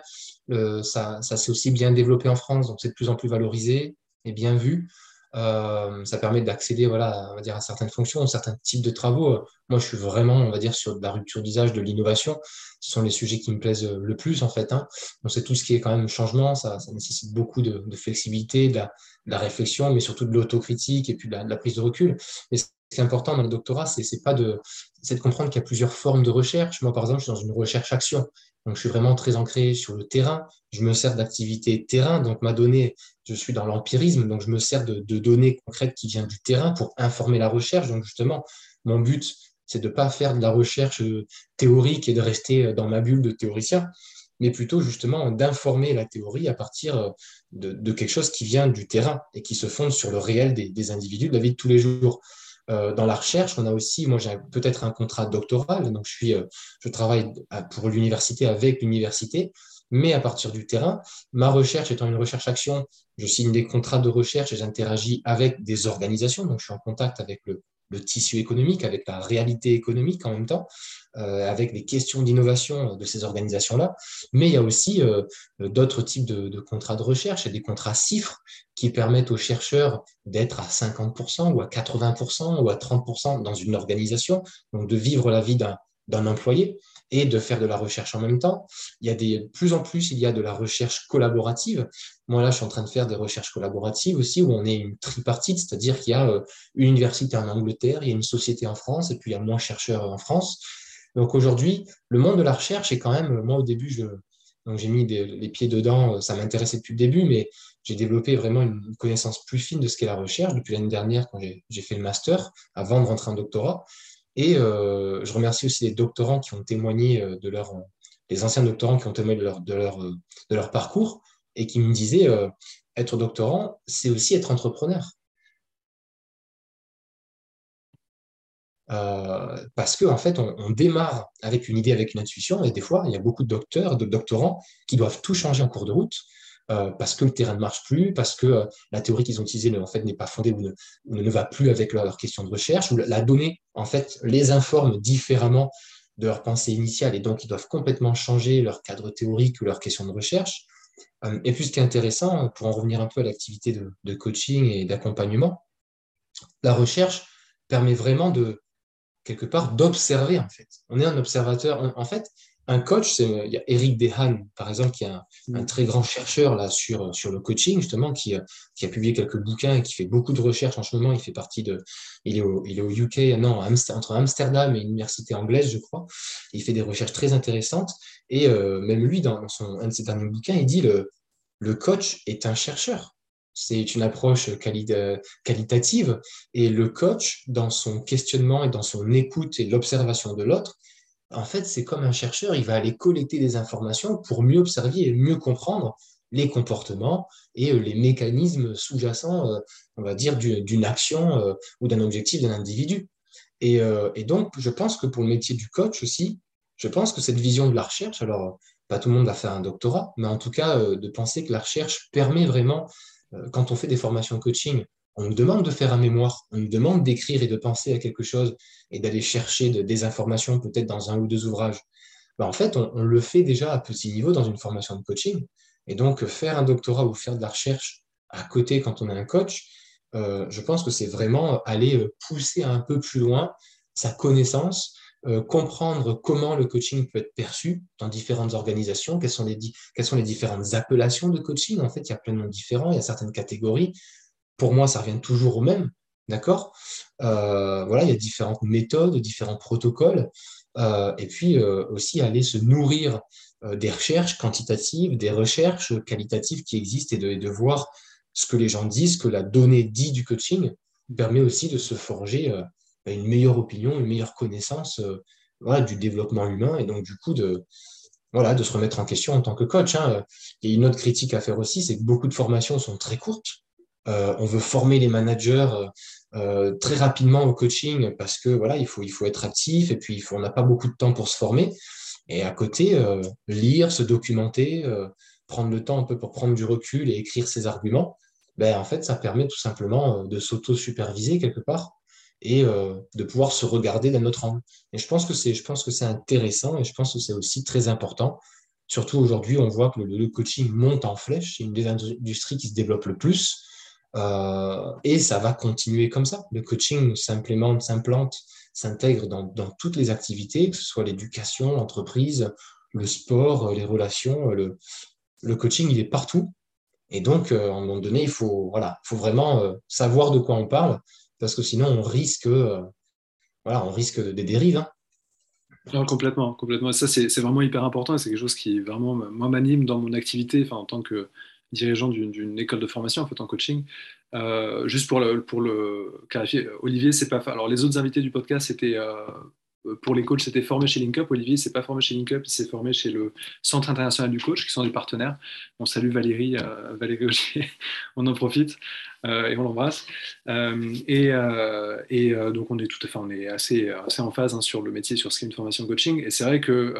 ça, ça s'est aussi bien développé en France, donc c'est de plus en plus valorisé et bien vu. Euh, ça permet d'accéder voilà, on va dire, à certaines fonctions, certains types de travaux. Moi, je suis vraiment, on va dire, sur la rupture d'usage, de l'innovation. Ce sont les sujets qui me plaisent le plus, en fait. Hein. Donc, c'est tout ce qui est quand même changement. Ça, ça nécessite beaucoup de, flexibilité, de la, réflexion, mais surtout de l'autocritique et puis de la, prise de recul. Mais ce qui est important dans le doctorat, c'est pas de, de comprendre qu'il y a plusieurs formes de recherche. Moi, par exemple, je suis dans une recherche-action. Donc, je suis vraiment très ancré sur le terrain. Je me sers d'activités terrain. Donc, ma donnée, je suis dans l'empirisme. Donc, je me sers de, données concrètes qui viennent du terrain pour informer la recherche. Donc, justement, mon but, c'est de ne pas faire de la recherche euh, théorique et de rester euh, dans ma bulle de théoricien, mais plutôt justement d'informer la théorie à partir euh, de, quelque chose qui vient du terrain et qui se fonde sur le réel des individus de la vie de tous les jours. Euh, dans la recherche, on a aussi, moi j'ai peut-être un contrat doctoral, donc je, suis, euh, je travaille pour l'université avec l'université, mais à partir du terrain, ma recherche étant une recherche-action, je signe des contrats de recherche et j'interagis avec des organisations, donc je suis en contact avec le, le tissu économique, avec la réalité économique en même temps, avec les questions d'innovation de ces organisations-là. Mais il y a aussi euh, d'autres types de, contrats de recherche et des contrats CIFRE qui permettent aux chercheurs d'être à 50% ou à 80% ou à 30% dans une organisation, donc de vivre la vie d'un employé et de faire de la recherche en même temps. Il y a des, plus en plus, il y a de la recherche collaborative. Moi, là, je suis en train de faire des recherches collaboratives aussi, où on est une tripartite, c'est-à-dire qu'il y a euh, une université en Angleterre, il y a une société en France, et puis il y a moins chercheurs en France. Donc aujourd'hui, le monde de la recherche est quand même, moi au début, j'ai mis les pieds dedans, ça m'intéressait depuis le début, mais j'ai développé vraiment une connaissance plus fine de ce qu'est la recherche depuis l'année dernière quand j'ai fait le master, avant de rentrer en doctorat. Et euh, je remercie aussi les doctorants qui ont témoigné euh, de leur, les anciens doctorants qui ont témoigné euh, de leur parcours et qui me disaient être doctorant, c'est aussi être entrepreneur. Parce qu'en en fait, on, démarre avec une idée, avec une intuition, et des fois, il y a beaucoup de docteurs, de doctorants qui doivent tout changer en cours de route euh, parce que le terrain ne marche plus, parce que euh, la théorie qu'ils ont utilisée en fait, n'est pas fondée ou ne, va plus avec leur, question de recherche, ou la, donnée en fait, les informe différemment de leur pensée initiale et donc ils doivent complètement changer leur cadre théorique ou leur question de recherche. Euh, et puis ce qui est intéressant, pour en revenir un peu à l'activité de coaching et d'accompagnement, la recherche permet vraiment de, quelque part, d'observer en fait. On est un observateur. En fait, un coach, il y a Eric Dehan, par exemple, qui est un, mm. très grand chercheur là, sur, sur le coaching, justement, qui, qui, a publié quelques bouquins et qui fait beaucoup de recherches en ce moment. Il fait partie de. Il est au, il est au UK, non, entre Amsterdam et l'université anglaise, je crois. Il fait des recherches très intéressantes. Et euh, même lui, dans son, un de ses derniers bouquins, il dit le, le coach est un chercheur. C'est une approche qualitative. Et le coach, dans son questionnement et dans son écoute et l'observation de l'autre, en fait, c'est comme un chercheur, il va aller collecter des informations pour mieux observer et mieux comprendre les comportements et euh, les mécanismes sous-jacents, euh, on va dire, d'une action euh, ou d'un objectif d'un individu. Et, donc, je pense que pour le métier du coach aussi, je pense que cette vision de la recherche, alors pas tout le monde va faire un doctorat, mais en tout cas, de penser que la recherche permet vraiment, quand on fait des formations coaching, on nous demande de faire un mémoire, on nous demande d'écrire et de penser à quelque chose et d'aller chercher des informations peut-être dans un ou deux ouvrages. Ben, en fait, on, le fait déjà à petit niveau dans une formation de coaching. Et donc, faire un doctorat ou faire de la recherche à côté quand on est un coach, euh, je pense que c'est vraiment aller euh, pousser un peu plus loin sa connaissance, euh, comprendre comment le coaching peut être perçu dans différentes organisations, quelles sont, les, différentes appellations de coaching. En fait, il y a plein de noms différents, il y a certaines catégories pour moi, ça revient toujours au même. D'accord? Euh, Voilà, il y a différentes méthodes, différents protocoles. et puis aussi aller se nourrir des recherches quantitatives, des recherches qualitatives qui existent et de, de, voir ce que les gens disent, que la donnée dit du coaching permet aussi de se forger une meilleure opinion, une meilleure connaissance voilà, du développement humain et donc du coup de, voilà, de se remettre en question en tant que coach. Hein. Une autre critique à faire aussi, c'est que beaucoup de formations sont très courtes. Euh, on veut former les managers euh, très rapidement au coaching parce que voilà, il faut, être actif et puis il on n'a pas beaucoup de temps pour se former. Et à côté, euh, lire, se documenter, prendre le temps un peu pour prendre du recul et écrire ses arguments, ben, en fait, ça permet tout simplement de s'auto-superviser quelque part et euh, de pouvoir se regarder d'un autre angle. Et je pense que c'est, je pense que c'est intéressant et je pense que c'est aussi très important. Surtout aujourd'hui, on voit que le, coaching monte en flèche. C'est une des industries qui se développe le plus. Euh, et ça va continuer comme ça. Le coaching s'implémente, s'implante, s'intègre dans, toutes les activités, que ce soit l'éducation, l'entreprise, le sport, les relations. Le, le coaching, il est partout. Et donc, euh, à un moment donné, il faut, voilà, faut vraiment savoir de quoi on parle parce que sinon on risque, euh, on risque des dérives. Hein. Non, complètement, complètement. Ça, c'est vraiment hyper important et c'est quelque chose qui vraiment moi m'anime dans mon activité, en tant que dirigeant d'une école de formation en fait en coaching. Euh, juste pour le, clarifier, Olivier, c'est pas. Alors les autres invités du podcast, c'était euh, pour les coachs, c'était formé chez LinkUp. Olivier, c'est pas formé chez LinkUp, il s'est formé chez le Centre international du coach, qui sont des partenaires. On salue Valérie, euh, Valérie Augier, on en profite euh, et on l'embrasse. et, donc, on est tout à fait, on est assez, assez en phase hein, sur le métier, sur ce qu'est une formation coaching. Et c'est vrai que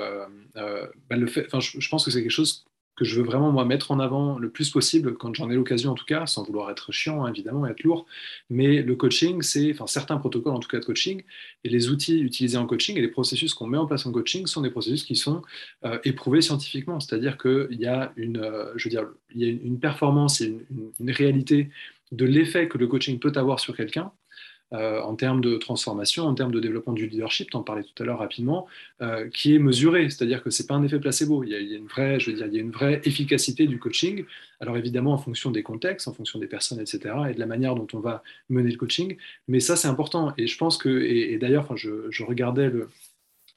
bah, le fait, je, je pense que c'est quelque chose que je veux vraiment moi mettre en avant le plus possible quand j'en ai l'occasion en tout cas, sans vouloir être chiant hein, évidemment être lourd. Mais le coaching, c'est, enfin certains protocoles en tout cas de coaching et les outils utilisés en coaching et les processus qu'on met en place en coaching sont des processus qui sont euh, éprouvés scientifiquement. C'est-à-dire qu'il y a une, euh, je veux dire, il y a une performance une réalité de l'effet que le coaching peut avoir sur quelqu'un euh, en termes de transformation, en termes de développement du leadership, tu en parlais tout à l'heure rapidement, euh, qui est mesuré, c'est-à-dire que ce n'est pas un effet placebo, il y, a, une vraie, je veux dire, il y a une vraie efficacité du coaching, alors évidemment en fonction des contextes, en fonction des personnes, etc., et de la manière dont on va mener le coaching, mais ça c'est important, et je pense que, et, d'ailleurs, je, je regardais le,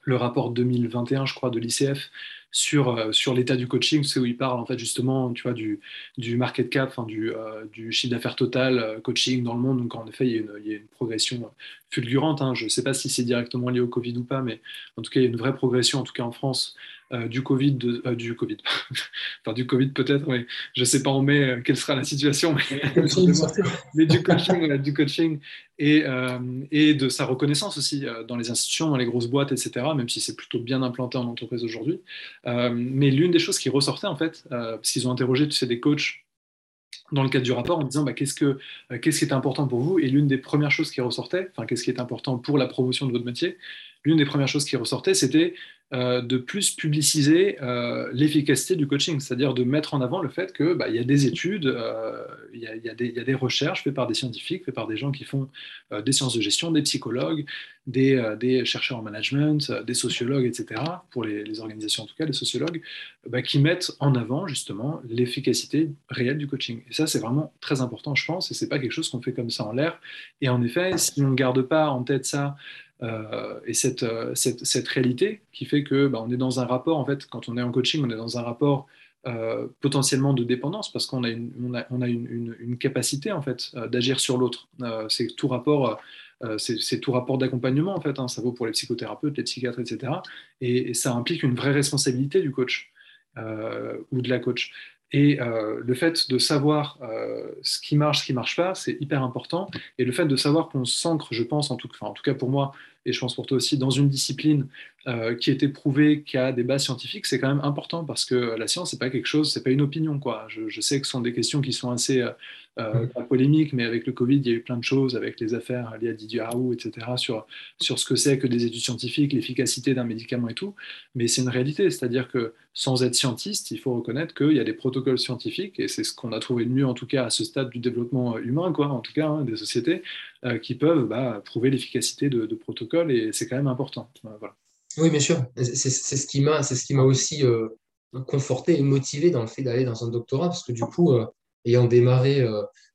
le rapport 2021, je crois, de l'ICF sur, euh, sur l'état du coaching, c'est où il parle en fait justement tu vois, du, du market cap, enfin, du, euh, du chiffre d'affaires total euh, coaching dans le monde. Donc en effet, il y a une, il y a une progression fulgurante. Hein. Je ne sais pas si c'est directement lié au Covid ou pas, mais en tout cas, il y a une vraie progression, en tout cas en France, euh, du Covid, euh, du Covid, enfin du Covid peut-être, mais je ne sais pas en mai euh, quelle sera la situation, mais, du coaching, du coaching et, et, de sa reconnaissance aussi dans les institutions, dans les grosses boîtes, etc., même si c'est plutôt bien implanté en entreprise aujourd'hui. Mais l'une des choses qui ressortait en fait, parce qu'ils ont interrogé des coachs dans le cadre du rapport en disant bah, qu'est-ce, que, qu'est-ce qui est important pour vous? Et l'une des premières choses qui ressortait, enfin qu'est-ce qui est important pour la promotion de votre métier, l'une des premières choses qui ressortait, c'était euh, de plus publiciser euh, l'efficacité du coaching, c'est-à-dire de mettre en avant le fait qu'il bah, y a des études, euh, il y, a des recherches faites par des scientifiques, faites par des gens qui font des sciences de gestion, des psychologues, des, chercheurs en management, des sociologues, etc., pour les, organisations en tout cas, des sociologues, bah, qui mettent en avant justement l'efficacité réelle du coaching. Et ça, c'est vraiment très important, je pense, et c'est pas quelque chose qu'on fait comme ça en l'air. Et en effet, si on ne garde pas en tête ça, euh, et cette, euh, cette, cette, réalité qui fait que bah, on est dans un rapport, en fait, quand on est en coaching, on est dans un rapport euh, potentiellement de dépendance parce qu'on a une, on a, une, une, capacité en fait d'agir sur l'autre. c'est tout rapport, c'est tout rapport d'accompagnement en fait. Hein. ça vaut pour les psychothérapeutes, les psychiatres, etc. Et, ça implique une vraie responsabilité du coach ou de la coach. Et le fait de savoir ce qui marche, ce qui marche pas, c'est hyper important. Et le fait de savoir qu'on s'ancre, je pense, en tout, en tout cas pour moi, et je pense pour toi aussi, dans une discipline euh, qui est éprouvée, qui a des bases scientifiques, c'est quand même important parce que la science, c'est pas quelque chose, c'est pas une opinion. Quoi. Je, sais que ce sont des questions qui sont assez euh, euh mm. polémiques, mais avec le Covid, il y a eu plein de choses, avec les affaires liées à Didier Raoult, etc., sur, sur ce que c'est que des études scientifiques, l'efficacité d'un médicament et tout. Mais c'est une réalité, c'est-à-dire que sans être scientiste, il faut reconnaître qu'il y a des protocoles scientifiques, et c'est ce qu'on a trouvé de mieux, en tout cas à ce stade du développement humain, quoi, en tout cas, hein, des sociétés, euh, qui peuvent bah, prouver l'efficacité de, protocoles et c'est quand même important. Oui, bien sûr. C'est ce qui m'a aussi euh, conforté et motivé dans le fait d'aller dans un doctorat parce que du coup, euh, ayant démarré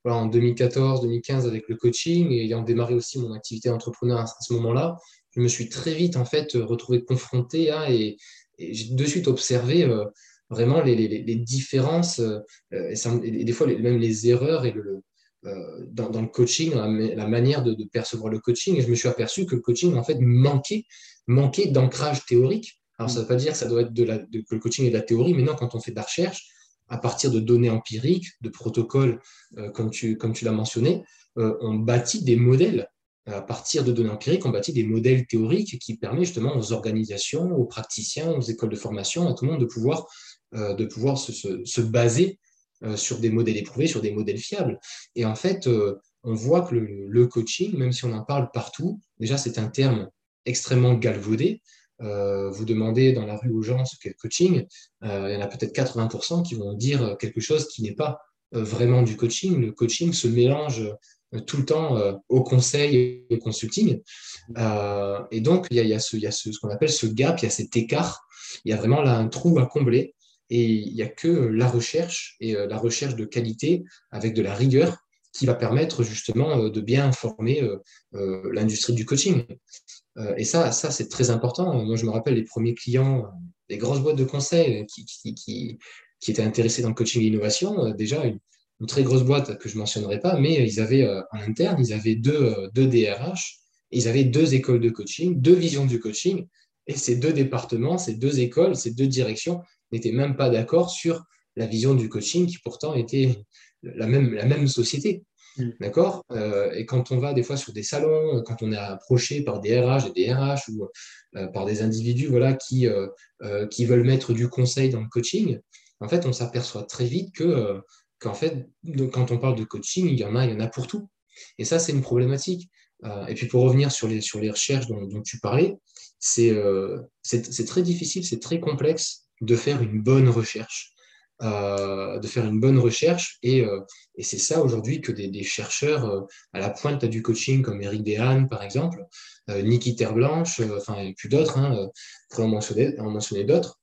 en 2014-2015 avec le coaching et ayant démarré aussi mon activité d'entrepreneur à, ce moment-là, je me suis très vite en fait retrouvé confronté à et, j'ai de suite observé vraiment les, les, différences et, des fois même les erreurs et le, dans, dans, le coaching, la, manière de, percevoir le coaching. Et je me suis aperçu que le coaching en fait manquait, manquait d'ancrage théorique. Alors ça ne veut pas dire que ça doit être que le coaching est de la théorie, mais non, quand on fait de la recherche, à partir de données empiriques, de protocoles, comme tu, comme tu l'as mentionné, on bâtit des modèles à partir de données empiriques, on bâtit des modèles théoriques qui permettent justement aux organisations, aux praticiens, aux écoles de formation, à tout le monde de pouvoir, euh, se, se, baser euh, sur des modèles éprouvés, sur des modèles fiables. Et en fait, euh, on voit que le, coaching, même si on en parle partout, déjà c'est un terme extrêmement galvaudé. vous demandez dans la rue aux gens ce qu'est le coaching, il y en a peut-être 80% qui vont dire quelque chose qui n'est pas vraiment du coaching. Le coaching se mélange euh, tout le temps euh, au conseil et au consulting. Euh, et donc, il y a, ce, qu'on appelle ce gap, il y a cet écart, il y a vraiment là un trou à combler. Et il n'y a que la recherche et la recherche de qualité avec de la rigueur qui va permettre justement de bien informer l'industrie du coaching. et ça, ça c'est très important. Moi, je me rappelle les premiers clients des grosses boîtes de conseil qui, étaient intéressés dans le coaching et l'innovation. Déjà, une, très grosse boîte que je ne mentionnerai pas, mais ils avaient euh, en interne, ils avaient deux, euh, deux DRH, ils avaient deux écoles de coaching, deux visions du coaching, et ces deux départements, ces deux écoles, ces deux directions n'étaient même pas d'accord sur la vision du coaching qui pourtant était la même, la même société. Mm. D'accord? Euh, Et quand on va des fois sur des salons, quand on est approché par des RH, des DRH ou par des individus voilà, qui, qui veulent mettre du conseil dans le coaching, en fait, on s'aperçoit très vite que qu'en fait, quand on parle de coaching, il y en a, il y en a pour tout. Et ça, c'est une problématique. Euh, et puis pour revenir sur les, sur les recherches dont, tu parlais, euh, c'est très difficile, c'est très complexe de faire une bonne recherche. Euh, de faire une bonne recherche. Et, et c'est ça aujourd'hui que des, chercheurs à la pointe du coaching, comme Eric Dehaene, par exemple, Niki Terblanche, enfin, et puis d'autres, hein, pour en mentionner, en mentionner d'autres,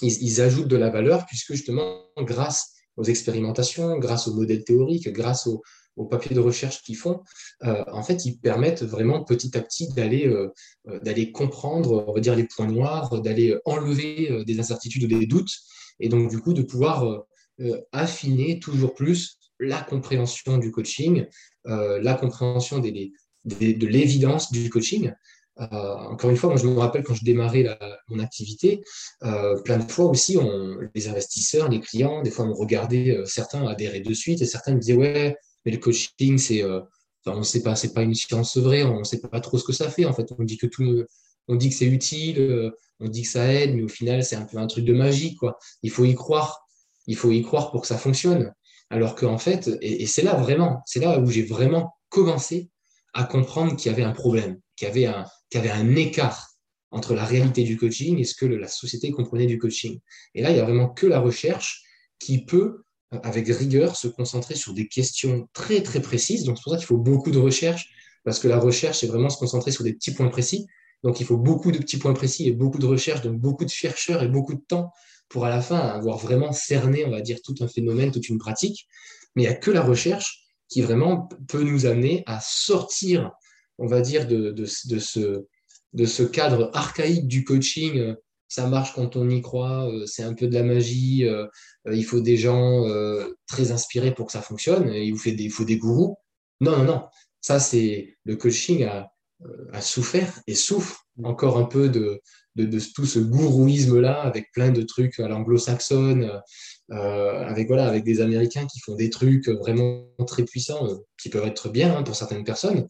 ils, ils, ajoutent de la valeur puisque justement, grâce aux expérimentations, grâce aux modèles théoriques, grâce aux, papiers de recherche qu'ils font, euh, en fait, ils permettent vraiment petit à petit d'aller euh, euh, comprendre, on va dire, les points noirs, d'aller enlever des incertitudes ou des doutes, et donc du coup de pouvoir affiner toujours plus la compréhension du coaching, la compréhension de l'évidence du coaching, encore une fois, moi je me rappelle quand je démarrais mon activité, plein de fois aussi, les investisseurs, les clients, des fois on regardait, euh, certains adhéraient de suite et certains me disaient ouais, mais le coaching c'est, on ne sait pas, c'est pas une science vraie, on ne sait pas trop ce que ça fait. En fait, on dit que tout, on dit que c'est utile, on dit que ça aide, mais au final c'est un peu un truc de magie quoi. Il faut y croire, il faut y croire pour que ça fonctionne. Alors qu'en fait, et c'est là vraiment, c'est là où j'ai vraiment commencé à comprendre qu'il y avait un problème, qu'il y avait un, qu'il y avait un écart entre la réalité du coaching et ce que la société comprenait du coaching. Et là, il n'y a vraiment que la recherche qui peut, avec rigueur, se concentrer sur des questions très, très précises. Donc, c'est pour ça qu'il faut beaucoup de recherche, parce que la recherche, c'est vraiment se concentrer sur des petits points précis. Donc, il faut beaucoup de petits points précis et beaucoup de recherche, donc beaucoup de chercheurs et beaucoup de temps pour à la fin avoir vraiment cerné, on va dire, tout un phénomène, toute une pratique. Mais il n'y a que la recherche qui vraiment peut nous amener à sortir on va dire, de, de, ce, de ce cadre archaïque du coaching. Euh, ça marche quand on y croit, euh, c'est un peu de la magie, euh, il faut des gens très inspirés pour que ça fonctionne, il il faut des gourous. Non, non, non. Ça, c'est le coaching a, a, souffert et souffre encore un peu de, tout ce gourouisme-là, avec plein de trucs à l'anglo-saxonne, avec, voilà, avec des Américains qui font des trucs vraiment très puissants, qui peuvent être bien hein, pour certaines personnes,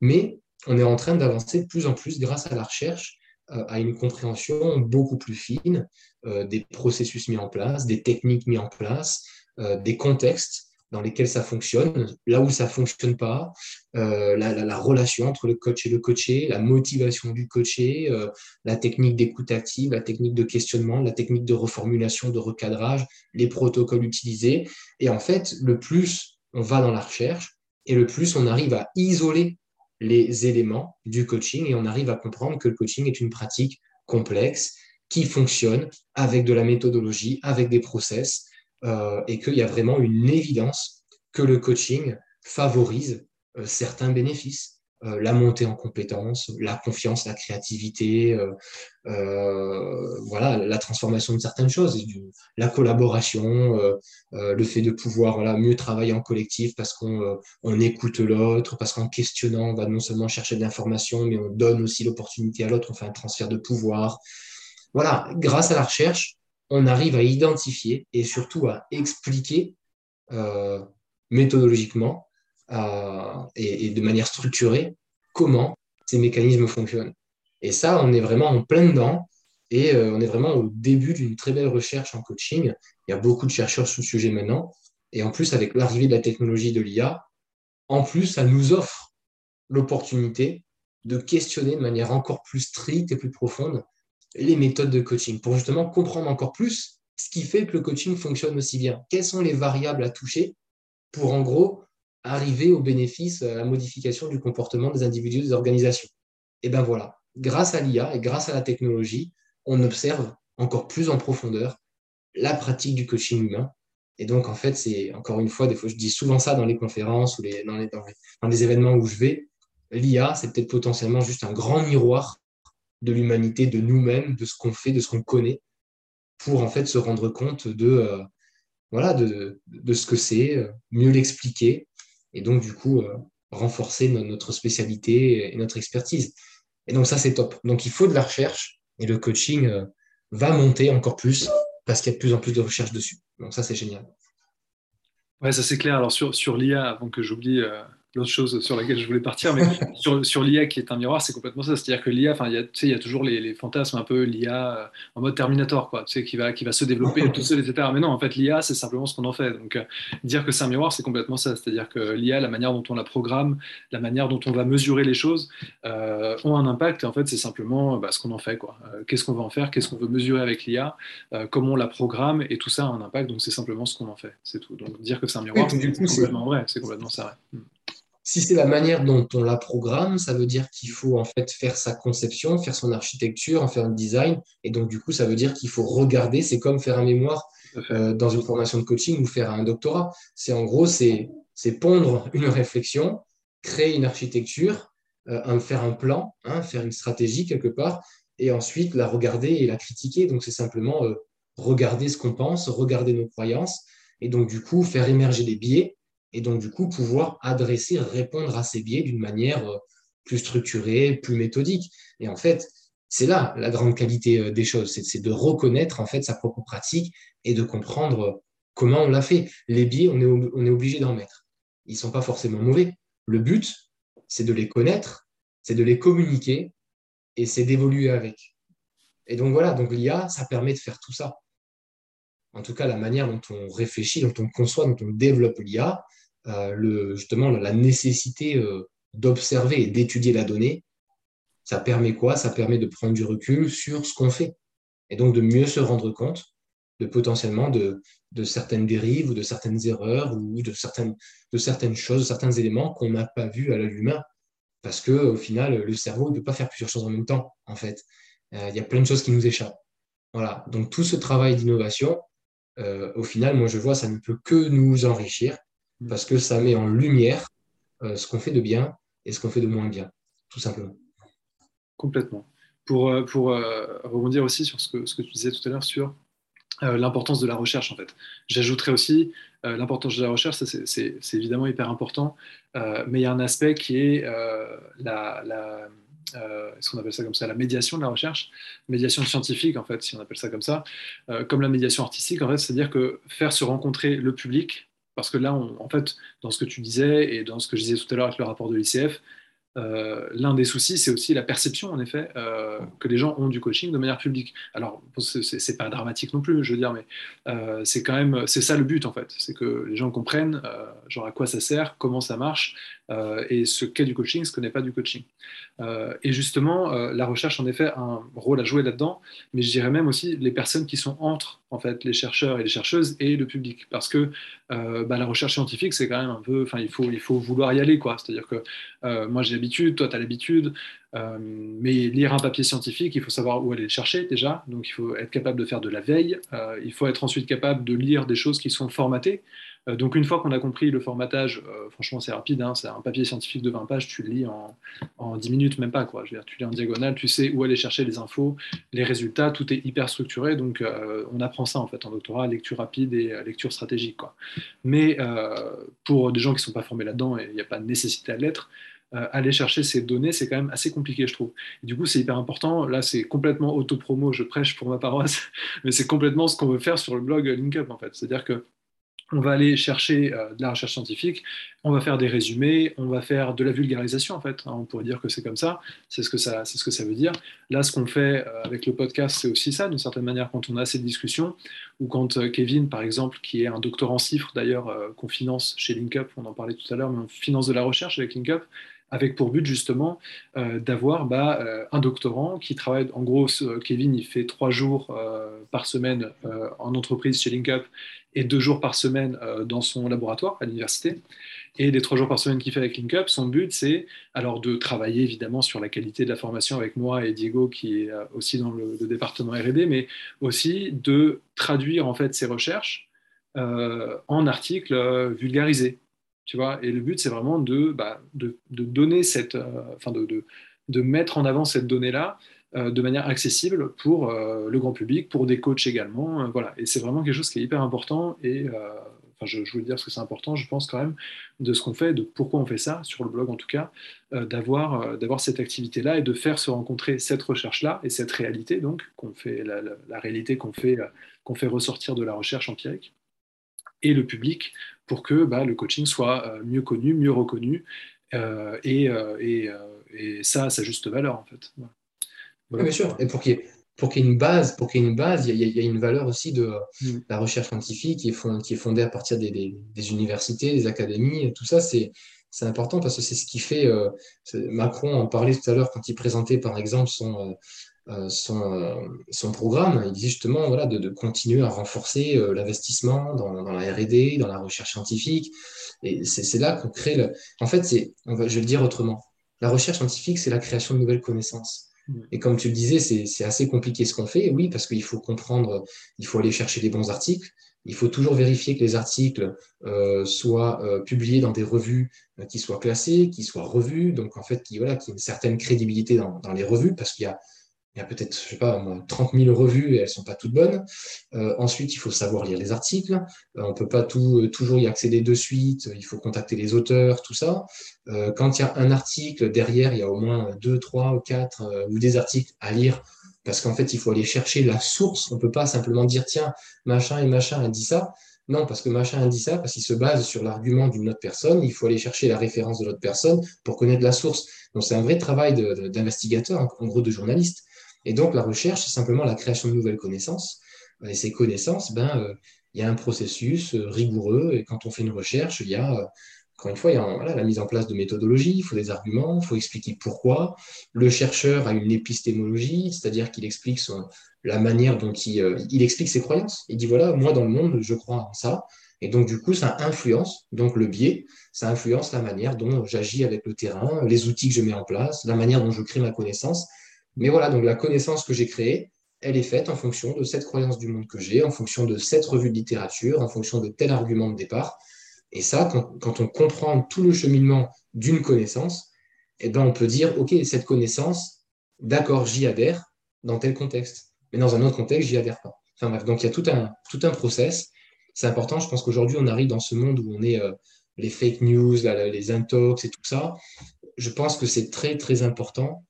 mais on est en train d'avancer de plus en plus grâce à la recherche euh, à une compréhension beaucoup plus fine euh, des processus mis en place, des techniques mis en place, euh, des contextes dans lesquels ça fonctionne, là où ça ne fonctionne pas, la, relation entre le coach et le coaché, la motivation du coaché, la technique d'écoute active, la technique de questionnement, la technique de reformulation, de recadrage, les protocoles utilisés. Et en fait, le plus on va dans la recherche et le plus on arrive à isoler les éléments du coaching et on arrive à comprendre que le coaching est une pratique complexe qui fonctionne avec de la méthodologie, avec des process, euh, et qu'il y a vraiment une évidence que le coaching favorise euh, certains bénéfices. Euh, la montée en compétences, la confiance, la créativité, euh, euh, voilà, la transformation de certaines choses, la collaboration, le fait de pouvoir voilà, mieux travailler en collectif parce qu'on on écoute l'autre, parce qu'en questionnant, on va non seulement chercher de l'information, mais on donne aussi l'opportunité à l'autre, on fait un transfert de pouvoir. Voilà, grâce à la recherche, on arrive à identifier et surtout à expliquer méthodologiquement et, de manière structurée comment ces mécanismes fonctionnent. Et ça, on est vraiment en plein dedans et euh, on est vraiment au début d'une très belle recherche en coaching. Il y a beaucoup de chercheurs sur le sujet maintenant. Et en plus, avec l'arrivée de la technologie de l'IA, en plus, ça nous offre l'opportunité de questionner de manière encore plus stricte et plus profonde les méthodes de coaching pour justement comprendre encore plus ce qui fait que le coaching fonctionne aussi bien. Quelles sont les variables à toucher pour en gros arriver au bénéfice, à la modification du comportement des individus, des organisations. Et bien voilà, grâce à l'IA et grâce à la technologie, on observe encore plus en profondeur la pratique du coaching humain. Et donc, en fait, c'est encore une fois, des fois, je dis souvent ça dans les conférences ou les, dans, les, dans, les, événements où je vais. L'IA, c'est peut-être potentiellement juste un grand miroir de l'humanité, de nous-mêmes, de ce qu'on fait, de ce qu'on connaît, pour en fait se rendre compte de, euh, voilà, de, de, ce que c'est, euh, mieux l'expliquer et donc, du coup, euh, renforcer notre spécialité et notre expertise. Et donc, ça, c'est top. Donc, il faut de la recherche et le coaching euh, va monter encore plus parce qu'il y a de plus en plus de recherche dessus. Donc, ça, c'est génial. Ouais, ça c'est clair. Alors, sur, sur l'IA, avant que j'oublie euh, l'autre chose sur laquelle je voulais partir, mais sur, sur l'IA qui est un miroir, c'est complètement ça. C'est-à-dire que l'IA, il y a, tu sais, il y a toujours les, les, fantasmes un peu l'IA euh, en mode Terminator, quoi, tu sais, qui va, qui va se développer tout seul, etc. Mais non, en fait, l'IA, c'est simplement ce qu'on en fait. Donc, euh, dire que c'est un miroir, c'est complètement ça. C'est-à-dire que l'IA, la manière dont on la programme, la manière dont on va mesurer les choses, euh, ont un impact. Et en fait, c'est simplement bah, ce qu'on en fait, quoi. qu'est-ce qu'on va en faire, qu'est-ce qu'on veut mesurer avec l'IA, comment on la programme, et tout ça a un impact. Donc, c'est simplement ce qu'on en fait. C'est tout. Donc, dire que c'est un miroir, c'est complètement vrai. C'est complètement ça. Hmm. Si c'est la manière dont on la programme, ça veut dire qu'il faut en fait faire sa conception, faire son architecture, en faire un design. Et donc, du coup, ça veut dire qu'il faut regarder. C'est comme faire un mémoire euh, dans une formation de coaching ou faire un doctorat. C'est en gros, c'est pondre une réflexion, créer une architecture, euh, faire un plan, hein, faire une stratégie quelque part, et ensuite la regarder et la critiquer. Donc, c'est simplement euh, regarder ce qu'on pense, regarder nos croyances, et donc, du coup, faire émerger des biais et donc du coup pouvoir adresser, répondre à ces biais d'une manière euh, plus structurée, plus méthodique. Et en fait, c'est là la grande qualité euh, des choses, c'est de reconnaître en fait sa propre pratique et de comprendre euh, comment on l'a fait. Les biais, on est, on est obligé d'en mettre. Ils ne sont pas forcément mauvais. Le but, c'est de les connaître, c'est de les communiquer et c'est d'évoluer avec. Et donc voilà, donc l'IA, ça permet de faire tout ça. En tout cas, la manière dont on réfléchit, dont on conçoit, dont on développe l'IA, le, justement la nécessité euh, d'observer et d'étudier la donnée, ça permet quoi? Ça permet de prendre du recul sur ce qu'on fait et donc de mieux se rendre compte de potentiellement de, certaines dérives ou de certaines erreurs ou de certaines, de choses, certains éléments qu'on n'a pas vus à l'œil humain. Parce qu'au final, le cerveau ne peut pas faire plusieurs choses en même temps, en fait. Euh, il y a plein de choses qui nous échappent. Voilà. Donc tout ce travail d'innovation, au final, moi je vois, ça ne peut que nous enrichir parce que ça met en lumière euh, ce qu'on fait de bien et ce qu'on fait de moins bien, tout simplement. Complètement. Pour, euh, pour euh, rebondir aussi sur ce que, ce que tu disais tout à l'heure sur l'importance de la recherche, en fait. J'ajouterais aussi l'importance de la recherche, c'est évidemment hyper important, mais il y a un aspect qui est la, est-ce qu'on appelle ça comme ça, la médiation de la recherche, médiation scientifique en fait, si on appelle ça comme ça, comme la médiation artistique en fait, c'est-à-dire que faire se rencontrer le public parce que là, en fait, dans ce que tu disais et dans ce que je disais tout à l'heure avec le rapport de l'ICF, euh, l'un des soucis, c'est aussi la perception, en effet, euh, que les gens ont du coaching de manière publique. Alors, c'est pas dramatique non plus, je veux dire, mais euh, c'est quand même, c'est ça le but, en fait, c'est que les gens comprennent, genre à quoi ça sert, comment ça marche, et ce qu'est du coaching, ce n'est pas du coaching. et justement, la recherche, en effet, a un rôle à jouer là-dedans, mais je dirais même aussi les personnes qui sont entre, en fait, les chercheurs et les chercheuses et le public, parce que bah, la recherche scientifique, c'est quand même un peu, enfin, il faut, il faut vouloir y aller, quoi. C'est-à-dire que moi, j'ai l'habitude, toi, tu as l'habitude. Euh, mais lire un papier scientifique, il faut savoir où aller le chercher déjà. Donc, il faut être capable de faire de la veille. Euh, il faut être ensuite capable de lire des choses qui sont formatées. Donc une fois qu'on a compris le formatage, franchement c'est rapide, hein, c'est un papier scientifique de 20 pages, tu le lis en, en 10 minutes, même pas quoi. Je veux dire, tu lis en diagonale, tu sais où aller chercher les infos, les résultats, tout est hyper structuré, donc on apprend ça en fait en doctorat, lecture rapide et lecture stratégique. Quoi. Mais pour des gens qui ne sont pas formés là-dedans, et il n'y a pas de nécessité à l'être, euh, aller chercher ces données, c'est quand même assez compliqué, je trouve. du coup, c'est hyper important. Là, c'est complètement auto-promo, je prêche pour ma paroisse, mais c'est complètement ce qu'on veut faire sur le blog LinkUp, en fait. C'est-à-dire que on va aller chercher euh, de la recherche scientifique, on va faire des résumés, on va faire de la vulgarisation en fait. Hein, on pourrait dire que c'est comme ça, c'est ce que ça, c'est ce que ça veut dire. Là, ce qu'on fait euh, avec le podcast, c'est aussi ça, d'une certaine manière, quand on a ces discussions, ou quand euh, Kevin, par exemple, qui est un docteur en chiffres d'ailleurs, qu'on finance chez LinkUp, on en parlait tout à l'heure, mais on finance de la recherche avec LinkUp, avec pour but justement d'avoir bah, un doctorant qui travaille, en gros, Kevin, il fait trois jours par semaine en entreprise chez LinkUp et deux jours par semaine euh, dans son laboratoire à l'université. Et les trois jours par semaine qu'il fait avec LinkUp, son but, c'est alors de travailler évidemment sur la qualité de la formation avec moi et Diego, qui est euh, aussi dans le, département R&D, mais aussi de traduire en fait ses recherches euh, en articles vulgarisés. Tu vois et le but, c'est vraiment de, bah, de, donner cette, enfin de, de, mettre en avant cette donnée-là de manière accessible pour euh, le grand public, pour des coachs également. Euh, voilà. Et c'est vraiment quelque chose qui est hyper important. Et enfin, je, je, veux dire ce que c'est important, je pense quand même, de ce qu'on fait, de pourquoi on fait ça, sur le blog en tout cas, d'avoir, d'avoir cette activité-là et de faire se rencontrer cette recherche-là et cette réalité, donc, qu'on fait, la, réalité qu'on fait, qu'on fait ressortir de la recherche empirique et le public pour que bah, le coaching soit mieux connu, mieux reconnu et, et, et, ça a sa juste valeur en fait bien sûr. Et pour qu'il y, ait une base, pour qu'il y ait une base, il y, a, une valeur aussi de mm. la recherche scientifique qui est, qui est fondée à partir des, universités, des académies. Tout ça, c'est important parce que c'est ce qui fait. Euh, Macron en parlait tout à l'heure quand il présentait, par exemple, son. Euh, euh, son, programme, il disait justement voilà, de, continuer à renforcer l'investissement dans, la RD, dans la recherche scientifique. Et c'est là qu'on crée le. En fait, je vais le dire autrement. La recherche scientifique, c'est la création de nouvelles connaissances. Et comme tu le disais, c'est assez compliqué ce qu'on fait, oui, parce qu'il faut comprendre, il faut aller chercher les bons articles, il faut toujours vérifier que les articles euh, soient euh, publiés dans des revues euh, qui soient classées, qui soient revues, donc en fait, qui, voilà, qui ait une certaine crédibilité dans les revues, parce qu'il y a il y a peut-être, je sais pas, 30 000 revues et elles sont pas toutes bonnes. Euh, ensuite, il faut savoir lire les articles. Euh, on peut pas tout, euh, toujours y accéder de suite. Il faut contacter les auteurs, tout ça. quand il y a un article, derrière, il y a au moins deux, trois, quatre ou des articles à lire parce qu'en fait, il faut aller chercher la source. On peut pas simplement dire, tiens, machin et machin a dit ça. Non, parce que machin a dit ça, parce qu'il se base sur l'argument d'une autre personne. Il faut aller chercher la référence de l'autre personne pour connaître la source. Donc, c'est un vrai travail d'investigateur, en gros, de journaliste. Et donc, la recherche, c'est simplement la création de nouvelles connaissances. Et ces connaissances, ben, euh, il y a un processus euh, rigoureux. Et quand on fait une recherche, il y a, euh, encore une fois, il y a la mise en place de méthodologies, il faut des arguments, il faut expliquer pourquoi. Le chercheur a une épistémologie, c'est-à-dire qu'il explique la manière dont il, il explique ses croyances. Il dit, voilà, moi, dans le monde, je crois en ça. Et donc, du coup, ça influence, donc le biais, ça influence la manière dont j'agis avec le terrain, les outils que je mets en place, la manière dont je crée ma connaissance. Mais voilà, donc la connaissance que j'ai créée, elle est faite en fonction de cette croyance du monde que j'ai, en fonction de cette revue de littérature, en fonction de tel argument de départ. Et ça, quand, on comprend tout le cheminement d'une connaissance, eh ben on peut dire, OK, cette connaissance, d'accord, j'y adhère dans tel contexte. Mais dans un autre contexte, j'y adhère pas. Enfin bref, donc il y a tout un, tout un process. C'est important, je pense qu'aujourd'hui, on arrive dans ce monde où on est euh, les fake news, les intox et tout ça. Je pense que c'est très, très important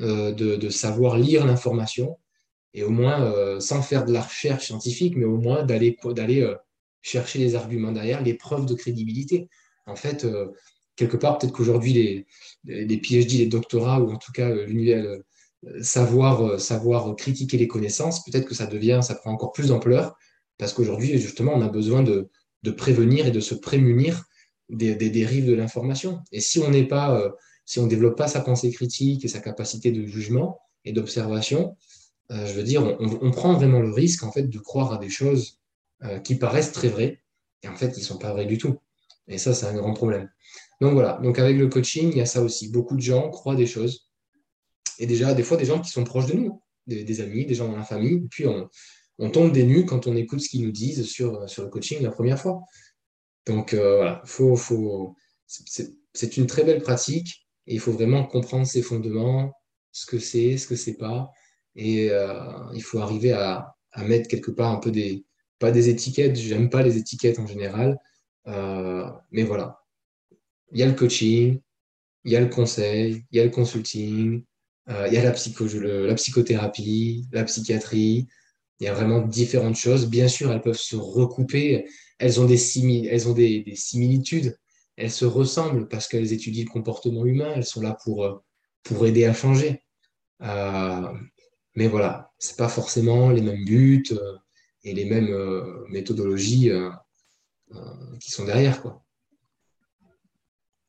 euh, de, savoir lire l'information et au moins, euh, sans faire de la recherche scientifique, mais au moins d'aller euh, chercher les arguments derrière, les preuves de crédibilité. En fait, quelque part, peut-être qu'aujourd'hui, les, les, PhD, les doctorats, ou en tout cas l'univers, savoir, savoir critiquer les connaissances, peut-être que ça devient, ça prend encore plus d'ampleur, parce qu'aujourd'hui, justement, on a besoin de, prévenir et de se prémunir des dérives de l'information. Et si on n'est pas si on ne développe pas sa pensée critique et sa capacité de jugement et d'observation, euh, je veux dire, on, prend vraiment le risque en fait de croire à des choses euh, qui paraissent très vraies et en fait qui ne sont pas vraies du tout. Et ça, c'est un grand problème. Donc voilà, donc avec le coaching, il y a ça aussi. Beaucoup de gens croient des choses. Et déjà, des fois, des gens qui sont proches de nous, des, amis, des gens dans la famille, puis on, tombe des nues quand on écoute ce qu'ils nous disent sur, le coaching la première fois. Donc voilà, faut, faut, c'est une très belle pratique il faut vraiment comprendre ses fondements, ce que c'est, ce que c'est pas. Et il faut arriver à, mettre quelque part un peu des, pas des étiquettes, j'aime pas les étiquettes en général, mais voilà. Il y a le coaching, il y a le conseil, il y a le consulting, euh, il y a la, psycho, la psychothérapie, la psychiatrie. Il y a vraiment différentes choses. Bien sûr, elles peuvent se recouper. Elles ont des, similitudes. Elles se ressemblent parce qu'elles étudient le comportement humain. Elles sont là pour, euh, aider à changer. Euh, mais voilà, ce pas forcément les mêmes buts et les mêmes méthodologies qui sont derrière.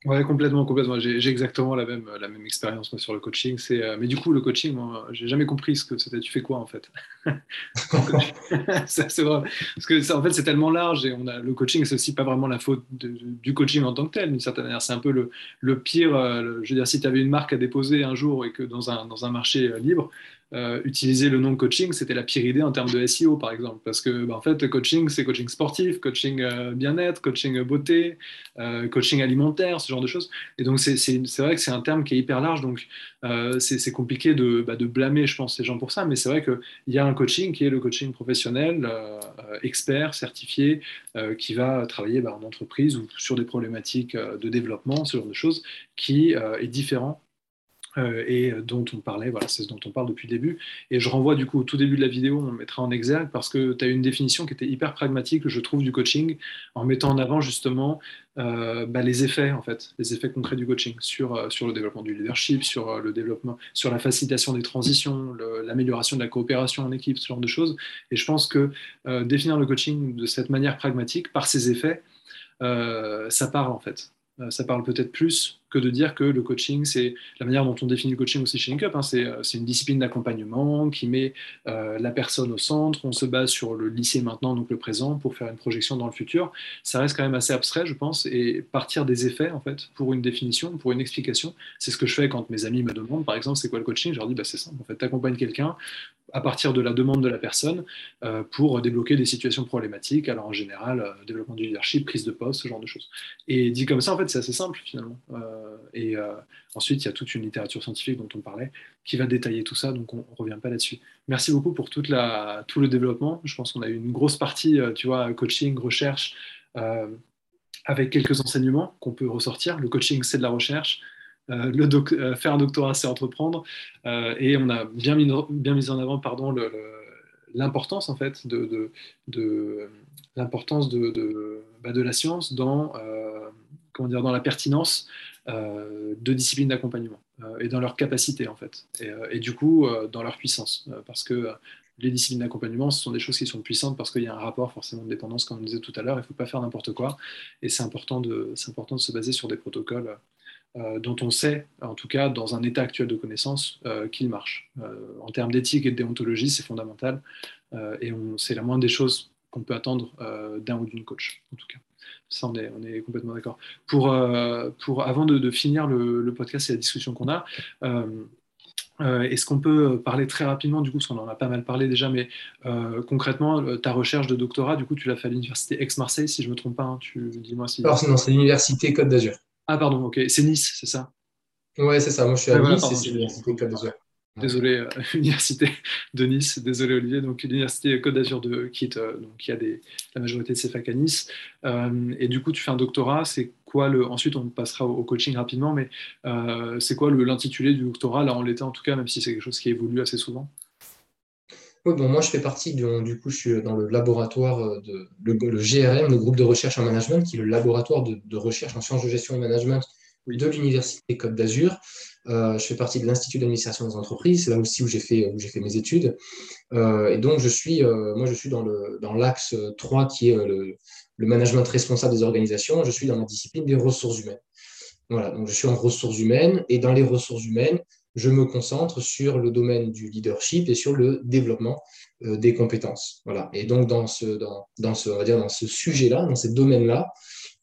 Ouais, complètement, complètement. J'ai exactement la même, la même expérience moi, sur le coaching. Euh, mais du coup, le coaching, moi, j'ai jamais compris ce que c'était. Tu fais quoi en fait? C'est vrai. Parce que ça, en fait, c'est tellement large et on a le coaching, c'est aussi pas vraiment la faute du coaching en tant que tel, d'une certaine manière. C'est un peu le, le pire. Euh, je veux dire, si tu avais une marque à déposer un jour et que dans un, dans un marché euh, libre, euh, utiliser le nom coaching, c'était la pire idée en termes de SEO, par exemple. Parce que, bah, en fait, coaching, c'est coaching sportif, coaching euh, bien-être, coaching beauté, euh, coaching alimentaire, ce genre de choses. Et donc, c'est vrai que c'est un terme qui est hyper large. Donc, c'est compliqué de, bah, de, blâmer, je pense, ces gens pour ça. Mais c'est vrai qu'il y a un coaching qui est le coaching professionnel, expert, certifié, qui va travailler bah, en entreprise ou sur des problématiques de développement, ce genre de choses, qui est différent euh, et dont on parlait, voilà, c'est ce dont on parle depuis le début. Et je renvoie du coup au tout début de la vidéo, on mettra en exergue parce que tu as une définition qui était hyper pragmatique, je trouve, du coaching, en mettant en avant justement euh, bah, les effets, en fait, les effets concrets du coaching sur, euh, sur le développement du leadership, sur le développement, sur la facilitation des transitions, l'amélioration de la coopération en équipe, ce genre de choses. Et je pense que définir le coaching de cette manière pragmatique, par ses effets, ça parle en fait. ça parle peut-être plus que de dire que le coaching, c'est la manière dont on définit le coaching aussi chez Link hein, euh, c'est une discipline d'accompagnement qui met euh, la personne au centre. On se base sur le lycée maintenant, donc le présent, pour faire une projection dans le futur. Ça reste quand même assez abstrait, je pense, et partir des effets, en fait, pour une définition, pour une explication, c'est ce que je fais quand mes amis me demandent, par exemple, c'est quoi le coaching? Je leur dis, bah, c'est simple, en fait, tu accompagnes quelqu'un à partir de la demande de la personne euh, pour débloquer des situations problématiques. Alors en général, développement du leadership, prise de poste, ce genre de choses. Et dit comme ça, en fait, c'est assez simple finalement. Et euh, ensuite, il y a toute une littérature scientifique dont on parlait qui va détailler tout ça, donc on ne revient pas là-dessus. Merci beaucoup pour toute la, tout le développement. Je pense qu'on a eu une grosse partie, euh, tu vois, coaching, recherche, avec quelques enseignements qu'on peut ressortir. Le coaching, c'est de la recherche. le faire un doctorat, c'est entreprendre. et on a bien mis, bien mis en avant pardon, l'importance en fait de, de, l'importance de, bah, de, la science dans, comment dire, dans la pertinence euh, de disciplines d'accompagnement euh, et dans leur capacité en fait, et, euh, du coup dans leur puissance, parce que les disciplines d'accompagnement, ce sont des choses qui sont puissantes parce qu'il y a un rapport forcément de dépendance, comme on disait tout à l'heure, il faut pas faire n'importe quoi, et c'est important, de, important de se baser sur des protocoles dont on sait, en tout cas dans un état actuel de connaissance, qu'ils marchent. en termes d'éthique et de déontologie, c'est fondamental, et c'est la moindre des choses qu'on peut attendre d'un ou d'une coach, en tout cas. Ça, on est, complètement d'accord. Pour, euh, pour, avant de, finir le, podcast et la discussion qu'on a, euh, euh, Est-ce qu'on peut parler très rapidement, du coup, parce qu'on en a pas mal parlé déjà, mais concrètement, ta recherche de doctorat, du coup, tu l'as fait à l'université Aix-Marseille, si je ne me trompe pas, hein, tu dis-moi si. Alors, non, c'est l'université Côte d'Azur. Ah, pardon, ok, c'est Nice, c'est ça? Ouais, c'est ça, moi je suis à Nice et c'est l'université Côte d'Azur. Désolé, euh, Université de Nice, désolé Olivier, donc l'Université Côte d'Azur de Quitte, euh, donc il y a la majorité de ces facs à Nice. Euh, et du coup, tu fais un doctorat, c'est quoi le. Ensuite, on passera au, coaching rapidement, mais c'est quoi l'intitulé du doctorat, là en l'état en tout cas, même si c'est quelque chose qui évolue assez souvent? Oui, bon, moi je fais partie, du coup, je suis dans le laboratoire, de, le, GRM, le groupe de recherche en management, qui est le laboratoire de, de recherche en sciences de gestion et management de l'Université Côte d'Azur. Euh, je fais partie de l'Institut d'administration des entreprises, c'est là aussi où j'ai fait, où fait mes études. Euh, et donc, je suis, euh, moi, je suis dans, le, dans l'axe 3 qui est le, le, management responsable des organisations. Je suis dans la discipline des ressources humaines. Voilà, donc je suis en ressources humaines et dans les ressources humaines, je me concentre sur le domaine du leadership et sur le développement des compétences. Voilà. Et donc, dans ce, dans, dans ce, on va dire, dans ce sujet-là, dans ces domaines-là,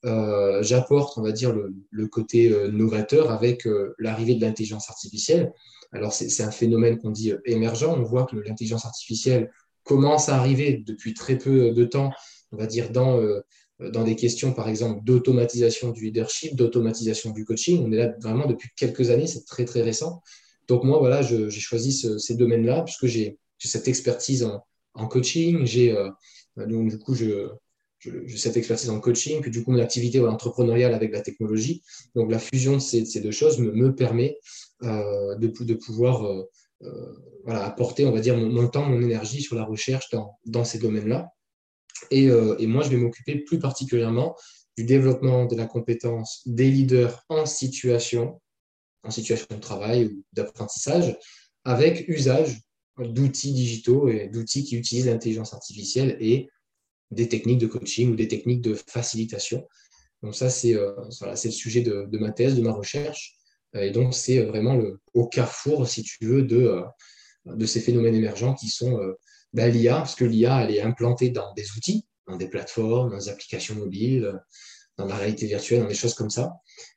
euh, j'apporte, on va dire, le, côté euh, novateur avec euh, l'arrivée de l'intelligence artificielle. Alors, c'est un phénomène qu'on dit émergent. On voit que l'intelligence artificielle commence à arriver depuis très peu de temps, on va dire, dans, dans des questions, par exemple, d'automatisation du leadership, d'automatisation du coaching. On est là vraiment depuis quelques années, c'est très, très récent. Donc moi, voilà, j'ai choisi ces domaines-là puisque j'ai cette expertise en, coaching. J'ai donc du coup, je, cette expertise en coaching, puis du coup, mon activité entrepreneuriale avec la technologie. Donc, la fusion de ces, deux choses me, me permet euh, de, pouvoir euh, euh, apporter, on va dire, mon, temps, mon énergie sur la recherche dans, dans ces domaines-là. Et, et, moi, je vais m'occuper plus particulièrement du développement de la compétence des leaders en situation, en situation de travail ou d'apprentissage, avec usage d'outils digitaux et d'outils qui utilisent l'intelligence artificielle et des techniques de coaching ou des techniques de facilitation. Donc ça, c'est euh, le sujet de, ma thèse, de ma recherche. Euh, et donc, c'est vraiment le, au carrefour, si tu veux, de, euh, de ces phénomènes émergents qui sont bah, l'IA, parce que l'IA, elle est implantée dans des outils, dans des plateformes, dans des applications mobiles, dans la réalité virtuelle, dans des choses comme ça.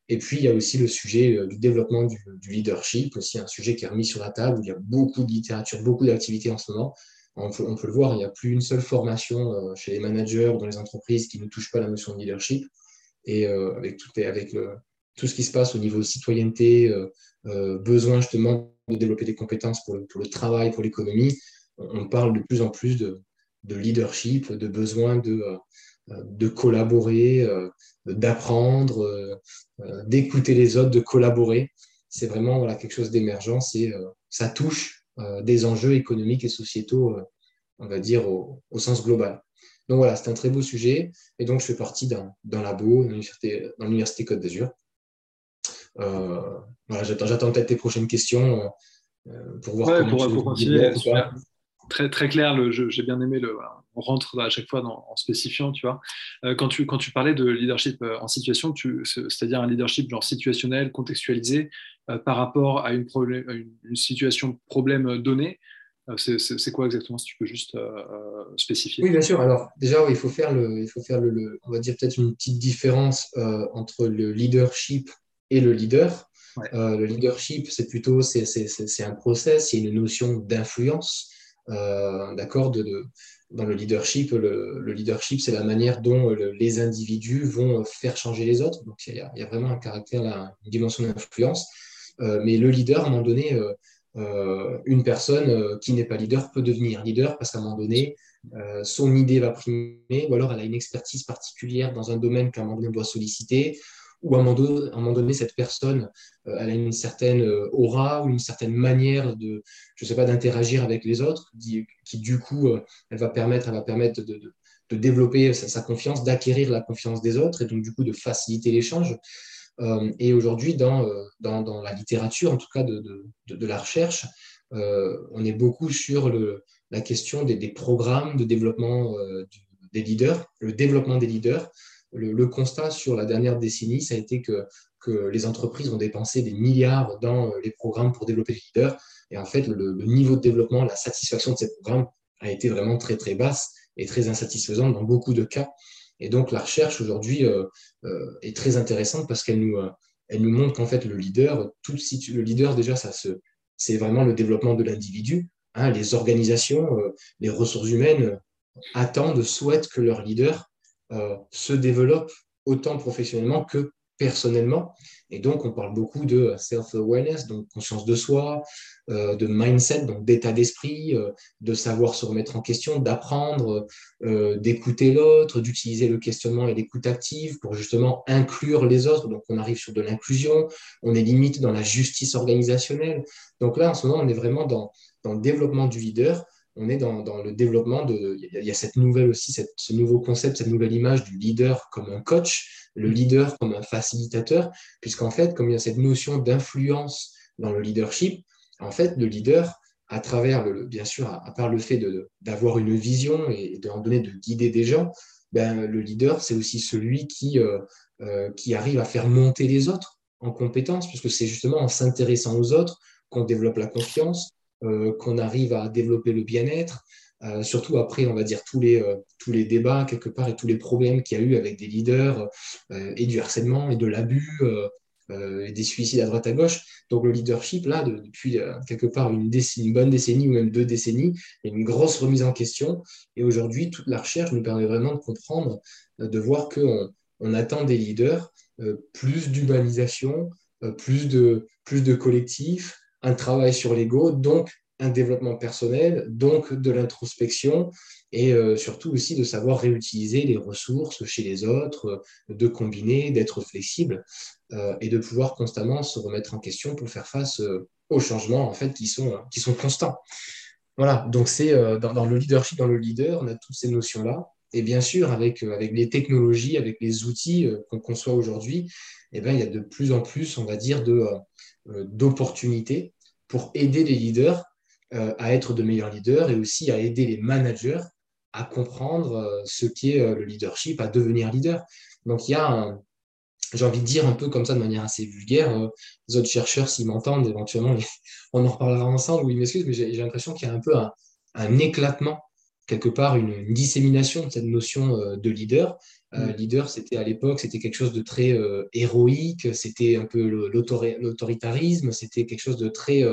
Et puis, il y a aussi le sujet du développement du, du leadership, aussi un sujet qui est remis sur la table, où il y a beaucoup de littérature, beaucoup d'activités en ce moment, on peut, le voir, il n'y a plus une seule formation euh, chez les managers ou dans les entreprises qui ne touche pas la notion de leadership. Et euh, avec, tout, avec tout ce qui se passe au niveau citoyenneté, euh, besoin justement de développer des compétences pour le, travail, pour l'économie, on parle de plus en plus de, leadership, de besoin de, de collaborer, d'apprendre, d'écouter les autres, de collaborer. C'est vraiment voilà, quelque chose d'émergent, ça touche des enjeux économiques et sociétaux, euh, on va dire, au, sens global. Donc voilà, c'est un très beau sujet. Et donc, je fais partie d'un labo dans l'Université Côte d'Azur. Euh, voilà, J'attends peut-être tes prochaines questions pour voir comment pour, pour continuer. Très, très clair, j'ai bien aimé le. on rentre à chaque fois dans, en spécifiant, tu vois. quand, tu, quand tu parlais de leadership en situation, c'est-à-dire un leadership genre situationnel, contextualisé, euh, par rapport à une, une, situation problème donnée. Euh, c'est quoi exactement, si tu peux juste euh, spécifier? Oui, bien sûr. Alors, déjà, il faut faire, le, il faut faire le, on va dire peut-être une petite différence entre le leadership et le leader. le leadership, c'est plutôt c'est un process, c'est une notion d'influence. D'accord de, Dans le leadership, le, le leadership, c'est la manière dont les individus vont faire changer les autres. Donc, il y a, vraiment un caractère, une dimension d'influence. Euh, mais le leader, à un moment donné, euh, euh, une personne qui n'est pas leader peut devenir leader parce qu'à un moment donné, son idée va primer, ou alors elle a une expertise particulière dans un domaine qu'à un moment donné on doit solliciter, ou à un moment donné, cette personne, elle a une certaine aura ou une certaine manière de, je sais pas, d'interagir avec les autres, qui, du coup, elle va permettre, elle va permettre de, développer sa, confiance, d'acquérir la confiance des autres, et donc du coup de faciliter l'échange. Euh, et aujourd'hui, euh, dans, la littérature, en tout cas de, la recherche, euh, on est beaucoup sur la question des, programmes de développement des leaders, le développement des leaders. Le, constat sur la dernière décennie, ça a été que, les entreprises ont dépensé des milliards dans les programmes pour développer les leaders. Et en fait, le, niveau de développement, la satisfaction de ces programmes a été vraiment très, très basse et très insatisfaisante dans beaucoup de cas. Et donc, la recherche aujourd'hui euh, euh, est très intéressante parce qu'elle nous, euh, nous montre qu'en fait, le leader, tout, le leader, déjà, c'est vraiment le développement de l'individu. Hein, les organisations, les ressources humaines attendent, souhaitent que leur leader se développe autant professionnellement que personnellement. Et donc, on parle beaucoup de self-awareness, donc conscience de soi, euh, de mindset, donc d'état d'esprit, euh, de savoir se remettre en question, d'apprendre, euh, d'écouter l'autre, d'utiliser le questionnement et l'écoute active pour justement inclure les autres. Donc, on arrive sur de l'inclusion, on est limite dans la justice organisationnelle. Donc là, en ce moment, on est vraiment dans, dans le développement du leader on est dans, dans, le développement de. Il y, a cette nouvelle aussi, ce nouveau concept, cette nouvelle image du leader comme un coach le leader comme un facilitateur, puisqu'en fait, comme il y a cette notion d'influence dans le leadership, en fait, le leader, à travers, le, bien sûr, à, part le fait d'avoir une vision et de donner, de guider des gens, ben, le leader, c'est aussi celui qui, euh, euh, qui arrive à faire monter les autres en compétences, puisque c'est justement en s'intéressant aux autres qu'on développe la confiance, qu'on arrive à développer le bien-être, euh, surtout après, on va dire, tous les, euh, tous les débats, quelque part, et tous les problèmes qu'il y a eu avec des leaders, euh, et du harcèlement, et de l'abus, euh, des suicides à droite à gauche. Donc le leadership, là, depuis euh, quelque part une, bonne décennie ou même deux décennies, il y a une grosse remise en question. Et aujourd'hui, toute la recherche nous permet vraiment de comprendre, de voir qu'on on attend des leaders plus d'humanisation, plus de, plus de collectif, un travail sur l'ego, donc un développement personnel, donc de l'introspection et euh, surtout aussi de savoir réutiliser les ressources chez les autres, euh, de combiner, d'être flexible euh, et de pouvoir constamment se remettre en question pour faire face aux changements en fait qui sont, qui sont constants. Voilà, donc c'est dans, le leadership, dans le leader, on a toutes ces notions-là. Et bien sûr, avec, avec les technologies, avec les outils qu'on conçoit aujourd'hui, eh bien, il y a de plus en plus, on va dire, d'opportunités pour aider les leaders euh, à être de meilleurs leaders et aussi à aider les managers à comprendre euh, ce qu'est euh, le leadership, à devenir leader. Donc il y a j'ai envie de dire un peu comme ça de manière assez vulgaire, les autres chercheurs s'ils m'entendent, éventuellement on en reparlera ensemble, oui, m'excuse, mais j'ai l'impression qu'il y a un peu un, éclatement, quelque part une, dissémination de cette notion de leader. Mm. leader, c'était à l'époque, c'était quelque chose de très héroïque, c'était un peu l'autoritarisme, c'était quelque chose de très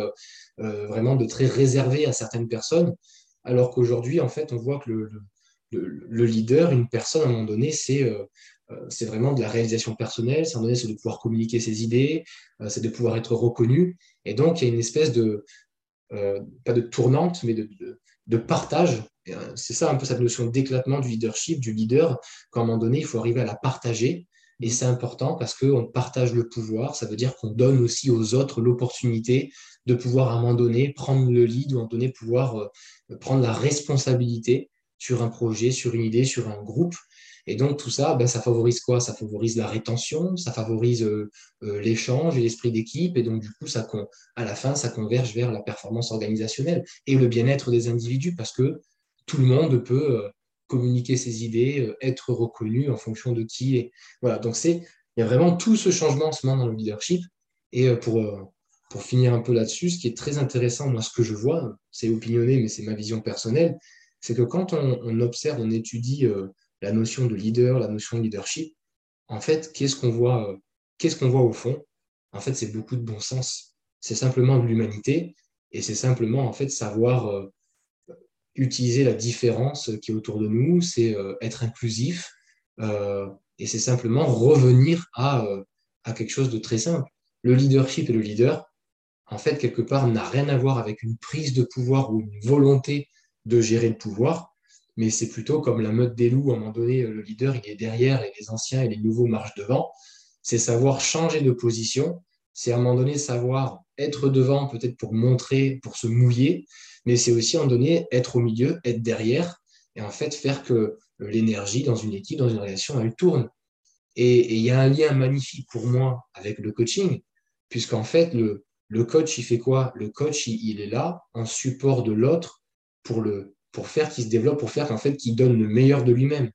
euh, vraiment de très réservé à certaines personnes, alors qu'aujourd'hui, en fait, on voit que le, le, leader, une personne, à un moment donné, c'est euh, euh, c'est vraiment de la réalisation personnelle, c'est donné, c'est de pouvoir communiquer ses idées, c'est de pouvoir être reconnu. Et donc, il y a une espèce de, pas de tournante, mais de, de, partage. C'est ça un peu cette notion d'éclatement du leadership, du leader, qu'à un moment donné, il faut arriver à la partager. Et c'est important parce qu'on partage le pouvoir, ça veut dire qu'on donne aussi aux autres l'opportunité de pouvoir à un moment donné prendre le lead ou à un moment donné pouvoir euh, prendre la responsabilité sur un projet, sur une idée, sur un groupe. Et donc tout ça, ben, ça favorise quoi? Ça favorise la rétention, ça favorise euh, euh, l'échange et l'esprit d'équipe. Et donc du coup, ça, à la fin, ça converge vers la performance organisationnelle et le bien-être des individus parce que tout le monde peut communiquer ses idées, être reconnu en fonction de qui. Voilà, donc c'est il y a vraiment tout ce changement en ce moment dans le leadership. Et pour, pour finir un peu là-dessus, ce qui est très intéressant, moi, ce que je vois, c'est opinionné, mais c'est ma vision personnelle, c'est que quand on, observe, on étudie euh, la notion de leader, la notion de leadership, en fait, qu'est-ce qu'on voit, euh, qu'est-ce qu'on voit au fond? En fait, c'est beaucoup de bon sens. C'est simplement de l'humanité et c'est simplement, en fait, savoir euh, utiliser la différence qui est autour de nous, c'est être inclusif et c'est simplement revenir à, à quelque chose de très simple. Le leadership et le leader, en fait, quelque part, n'a rien à voir avec une prise de pouvoir ou une volonté de gérer le pouvoir, mais c'est plutôt comme la meute des loups, à un moment donné, le leader, il est derrière et les anciens et les nouveaux marchent devant. C'est savoir changer de position, c'est à un moment donné savoir être devant, peut-être pour montrer, pour se mouiller, mais c'est aussi moment donné être au milieu, être derrière, et en fait faire que l'énergie dans une équipe, dans une relation, elle tourne. Et il y a un lien magnifique pour moi avec le coaching, puisqu'en fait, le, le coach, il fait quoi? Le coach, il, est là en support de l'autre pour, le, pour faire qu'il se développe, pour faire qu'en fait, qu'il donne le meilleur de lui-même.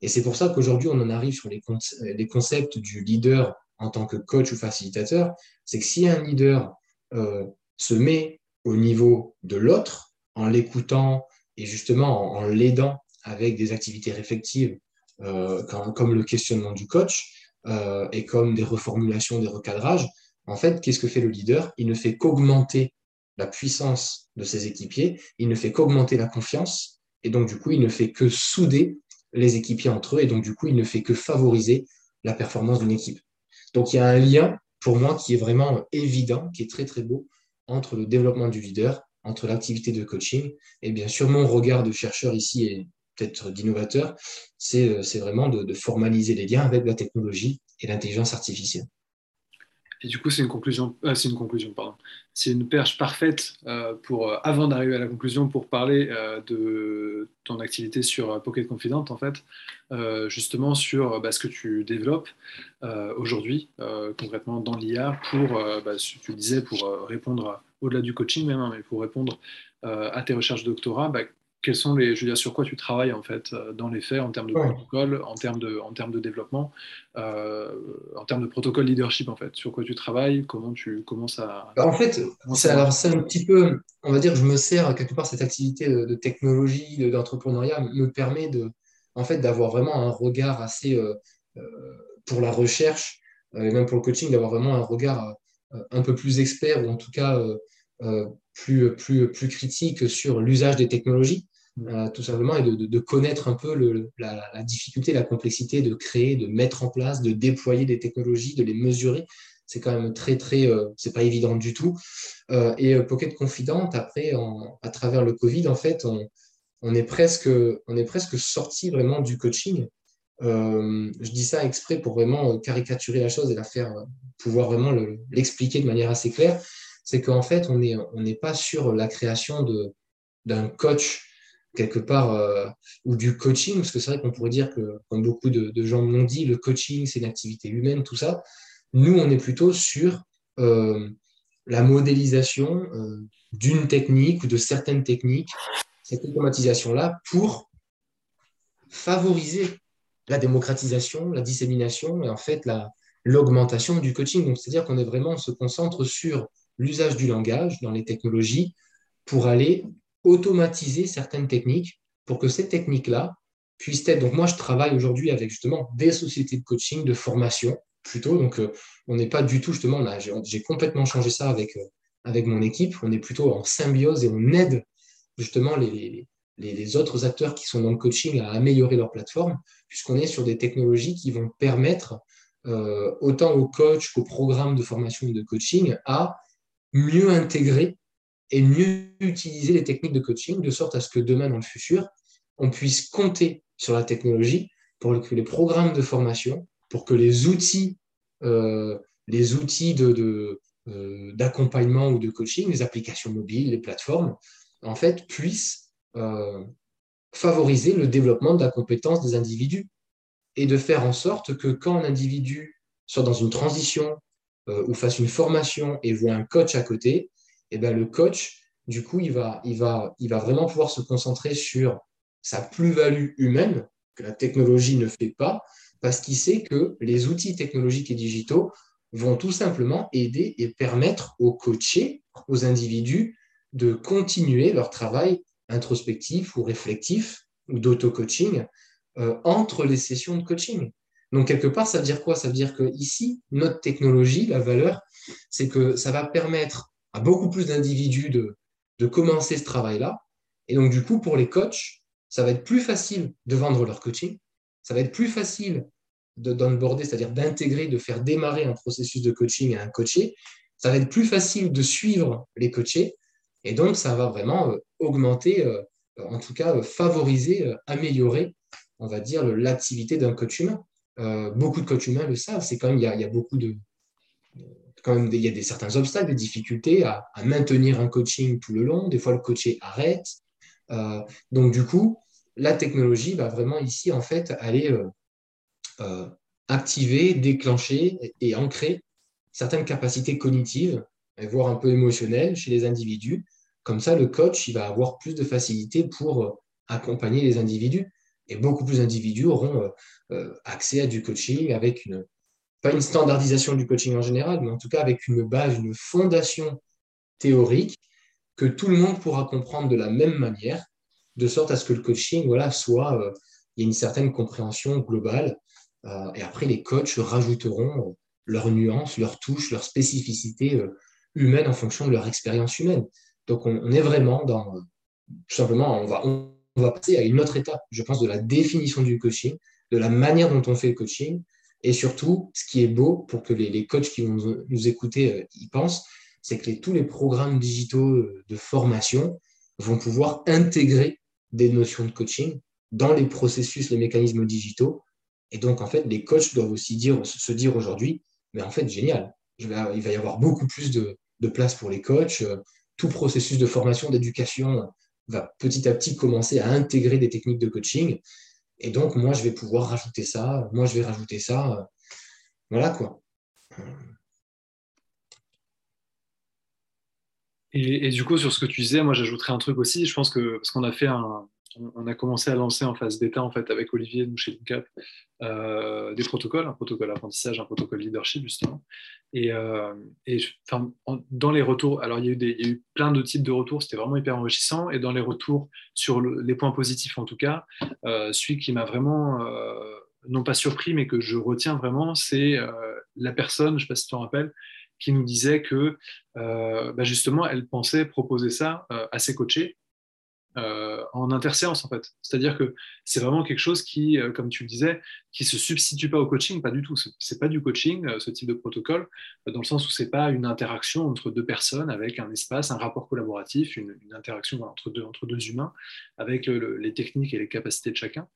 Et c'est pour ça qu'aujourd'hui, on en arrive sur les, les, concepts du leader en tant que coach ou facilitateur. C'est que si un leader euh, se met au niveau de l'autre en l'écoutant et justement en, l'aidant avec des activités réflectives euh, comme, le questionnement du coach euh, et comme des reformulations, des recadrages, en fait, qu'est-ce que fait le leader? Il ne fait qu'augmenter la puissance de ses équipiers, il ne fait qu'augmenter la confiance, et donc du coup, il ne fait que souder les équipiers entre eux, et donc du coup, il ne fait que favoriser la performance d'une équipe. Donc il y a un lien, pour moi, qui est vraiment évident, qui est très très beau, entre le développement du leader, entre l'activité de coaching, et bien sûr, mon regard de chercheur ici et peut-être d'innovateur, c'est euh, vraiment de formaliser les liens avec la technologie et l'intelligence artificielle. Et du coup, c'est une conclusion, euh, c'est une conclusion, pardon. C'est une perche parfaite euh, pour, euh, avant d'arriver à la conclusion, pour parler de ton activité sur Pocket Confident, en fait, justement sur bah, ce que tu développes aujourd'hui, concrètement dans l'IA, pour, bah, tu disais, pour répondre au-delà du coaching même, hein, mais pour répondre à tes recherches de doctorat, bah, quels sont les, je veux dire, sur quoi tu travailles en fait euh, dans les faits en termes de protocole, en termes de, en termes de développement, euh, en termes de protocole leadership en fait, sur quoi tu travailles, comment tu commences à. Bah, en fait, c'est alors un petit peu, on va dire, je me sers quelque part cette activité de, technologie, d'entrepreneuriat me permet de, en fait, d'avoir vraiment un regard assez euh, pour la recherche et même pour le coaching, d'avoir vraiment un regard un peu plus expert ou en tout cas plus, plus, plus critique sur l'usage des technologies. Mm. tout simplement, et de, connaître un peu le, la, la, difficulté, la complexité de créer, de mettre en place, de déployer des technologies, de les mesurer c'est quand même très, très, euh, c'est pas évident du tout. Euh, et euh, Pocket Confident, après, à travers le Covid, en fait, on, est presque, on est presque sorti vraiment du coaching. je dis ça exprès pour vraiment caricaturer la chose et la faire, pouvoir vraiment l'expliquer de manière assez claire. C'est qu'en fait, on n'est pas sur la création d'un coach quelque part ou du coaching, parce que c'est vrai qu'on pourrait dire que, comme beaucoup de, gens l'ont dit, le coaching, c'est une activité humaine, tout ça. Nous, on est plutôt sur euh, la modélisation euh, d'une technique ou de certaines techniques, cette automatisation-là, pour favoriser la démocratisation, la dissémination et en fait l'augmentation du coaching. Donc, c'est-à-dire qu'on est vraiment, se concentre sur l'usage du langage dans les technologies pour aller automatiser certaines techniques pour que ces techniques-là puissent être. Donc, moi, je travaille aujourd'hui avec justement des sociétés de coaching, de formation, plutôt. Donc, euh, on n'est pas du tout, justement, j'ai complètement changé ça avec, euh, avec mon équipe. On est plutôt en symbiose et on aide justement les, les, autres acteurs qui sont dans le coaching à améliorer leur plateforme, puisqu'on est sur des technologies qui vont permettre euh, autant aux coachs qu'aux programmes de formation et de coaching à mieux intégrer et mieux utiliser les techniques de coaching, de sorte à ce que demain, dans le futur, on puisse compter sur la technologie pour que les programmes de formation pour que les outils, euh, les outils de, euh, d'accompagnement ou de coaching, les applications mobiles, les plateformes, en fait, puissent euh, favoriser le développement de la compétence des individus et de faire en sorte que quand un individu soit dans une transition ou fasse une formation et voit un coach à côté, et eh bien le coach, du coup, il va vraiment pouvoir se concentrer sur sa plus-value humaine que la technologie ne fait pas, parce qu'il sait que les outils technologiques et digitaux vont tout simplement aider et permettre aux coachés, aux individus, de continuer leur travail introspectif ou réflectif ou d'auto-coaching euh, entre les sessions de coaching. Donc, quelque part, ça veut dire quoi? Ça veut dire que ici, notre technologie, la valeur, c'est que ça va permettre à beaucoup plus d'individus de, de commencer ce travail-là. Et donc, du coup, pour les coachs, ça va être plus facile de vendre leur coaching ça va être plus facile d'onboarder, c'est-à-dire d'intégrer, de faire démarrer un processus de coaching à un coaché. Ça va être plus facile de suivre les coachés. Et donc, ça va vraiment euh, augmenter, euh, en tout cas, euh, favoriser, améliorer, on va dire, l'activité d'un coach humain. Beaucoup de coachs humains le savent. C'est quand même, il y a, beaucoup de. Quand même, il y a des, certains obstacles, des difficultés à, maintenir un coaching tout le long. Des fois, le coaché arrête. donc, du coup, la technologie va vraiment ici, en fait, aller euh, euh, activer, déclencher et, ancrer certaines capacités cognitives, voire un peu émotionnelles chez les individus. Comme ça, le coach, il va avoir plus de facilité pour euh, accompagner les individus. Et beaucoup plus d'individus auront accès à du coaching avec une, pas une standardisation du coaching en général, mais en tout cas avec une base, une fondation théorique que tout le monde pourra comprendre de la même manière de sorte à ce que le coaching voilà, soit, euh, il y ait une certaine compréhension globale. Euh, et après, les coachs rajouteront euh, leurs nuances, leurs touches, leurs spécificités humaines en fonction de leur expérience humaine. Donc, on, est vraiment dans, tout simplement, on va, va passer à une autre étape, je pense, de la définition du coaching, de la manière dont on fait le coaching, et surtout, ce qui est beau pour que les, les coachs qui vont nous, écouter y pensent, c'est que tous les programmes digitaux de formation vont pouvoir intégrer des notions de coaching dans les processus, les mécanismes digitaux. Et donc, en fait, les coachs doivent aussi dire, se dire aujourd'hui, mais en fait, génial, il va y avoir beaucoup plus de, place pour les coachs. Tout processus de formation, d'éducation va petit à petit commencer à intégrer des techniques de coaching. Et donc, moi, je vais pouvoir rajouter ça, moi, je vais rajouter ça. Voilà quoi. Et, du coup, sur ce que tu disais, moi j'ajouterais un truc aussi. Je pense que parce qu'on a fait un, on a commencé à lancer en phase bêta en fait avec Olivier nous chez LinkUp euh, des protocoles, un protocole apprentissage, un protocole leadership justement. Et, euh, et dans les retours, alors il y, a eu plein de types de retours, c'était vraiment hyper enrichissant. Et dans les retours sur les points positifs en tout cas, euh, celui qui m'a vraiment non pas surpris, mais que je retiens vraiment, c'est la personne, je ne sais pas si tu rappelles, qui nous disait que bah, justement, elle pensait proposer ça à ses coachés euh, en interséance en fait. C'est-à-dire que c'est vraiment quelque chose qui, euh, comme tu le disais, qui se substitue pas au coaching, pas du tout. C'est pas du coaching, euh, ce type de protocole, dans le sens où c'est pas une interaction entre deux personnes avec un espace, un rapport collaboratif, une, interaction entre, deux, entre deux humains avec les techniques et les capacités de chacun.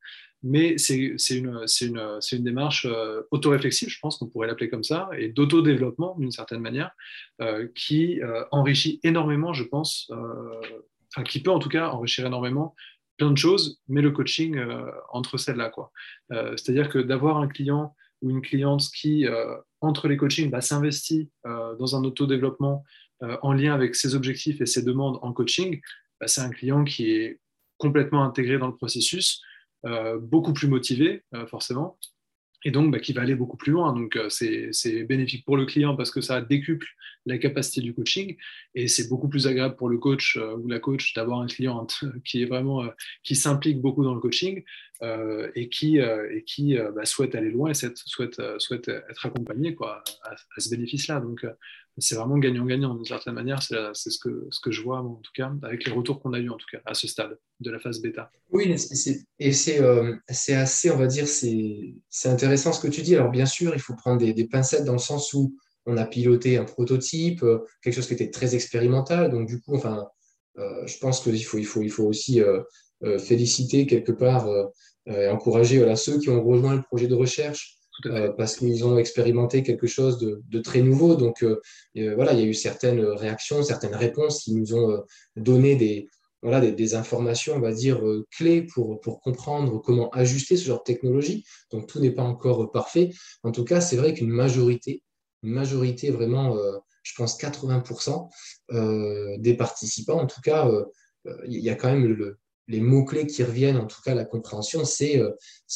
Mais c'est une, une, une, démarche autoréflexive, je pense qu'on pourrait l'appeler comme ça, et d'autodéveloppement d'une certaine manière, qui enrichit énormément, je pense, qui peut en tout cas enrichir énormément plein de choses, mais le coaching euh, entre celles-là. Euh, c'est-à-dire que d'avoir un client ou une cliente qui, euh, entre les coachings, bah, s'investit dans un autodéveloppement en lien avec ses objectifs et ses demandes en coaching, bah, c'est un client qui est complètement intégré dans le processus, beaucoup plus motivé, forcément, et donc bah, qui va aller beaucoup plus loin. Donc euh, c'est bénéfique pour le client parce que ça décuple la capacité du coaching et c'est beaucoup plus agréable pour le coach euh, ou la coach d'avoir un client qui est vraiment euh, qui s'implique beaucoup dans le coaching et qui, et qui bah, souhaite aller loin et souhaite, souhaite être accompagné quoi, à, à ce bénéfice-là. Donc c'est vraiment gagnant-gagnant d'une certaine manière. C'est ce que, je vois, en tout cas, avec les retours qu'on a eu en tout cas, à ce stade de la phase bêta. Oui, et euh, c'est assez, on va dire, c'est intéressant ce que tu dis. Alors, bien sûr, il faut prendre des, pincettes dans le sens où on a piloté un prototype, euh, quelque chose qui était très expérimental. Donc, du coup, euh, je pense qu'il faut, il aussi féliciter quelque part et encourager ceux qui ont rejoint le projet de recherche euh, parce qu'ils ont expérimenté quelque chose de, très nouveau. Donc euh, euh, voilà, il y a eu certaines réactions, certaines réponses qui nous ont donné des, voilà, des, informations, on va dire, clés pour, pour comprendre comment ajuster ce genre de technologie. Donc tout n'est pas encore parfait. En tout cas, c'est vrai qu'une majorité, une majorité vraiment, je pense 80% des participants, en tout cas, il y a quand même le, les mots-clés qui reviennent, en tout cas la compréhension, c'est euh,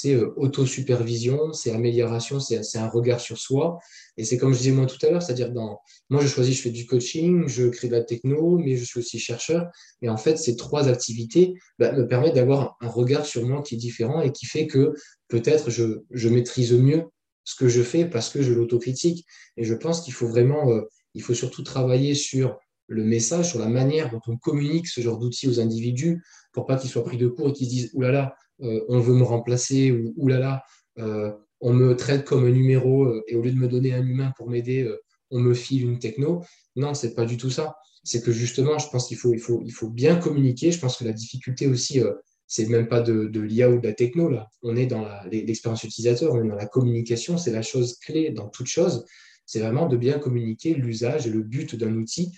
euh, auto-supervision, c'est amélioration, c'est un regard sur soi. Et c'est comme je disais moi tout à l'heure, c'est-à-dire dans moi je choisis, je fais du coaching, je crée de la techno, mais je suis aussi chercheur. Et en fait, ces trois activités bah, me permettent d'avoir un regard sur moi qui est différent et qui fait que peut-être je, je maîtrise mieux ce que je fais parce que je l'autocritique. Et je pense qu'il faut vraiment, euh, il faut surtout travailler sur le message, sur la manière dont on communique ce genre d'outils aux individus pour pas qu'ils soient pris de court et qu'ils se disent euh, on veut me remplacer ou euh, on me traite comme un numéro euh, et au lieu de me donner un humain pour m'aider, on me file une techno. Non, c'est pas du tout ça. C'est que justement, je pense qu'il faut, il faut, il faut bien communiquer. Je pense que la difficulté aussi, c'est même pas de, de l'IA ou de la techno. Là. On est dans l'expérience utilisateur, on est dans la communication. C'est la chose clé dans toute chose. C'est vraiment de bien communiquer l'usage et le but d'un outil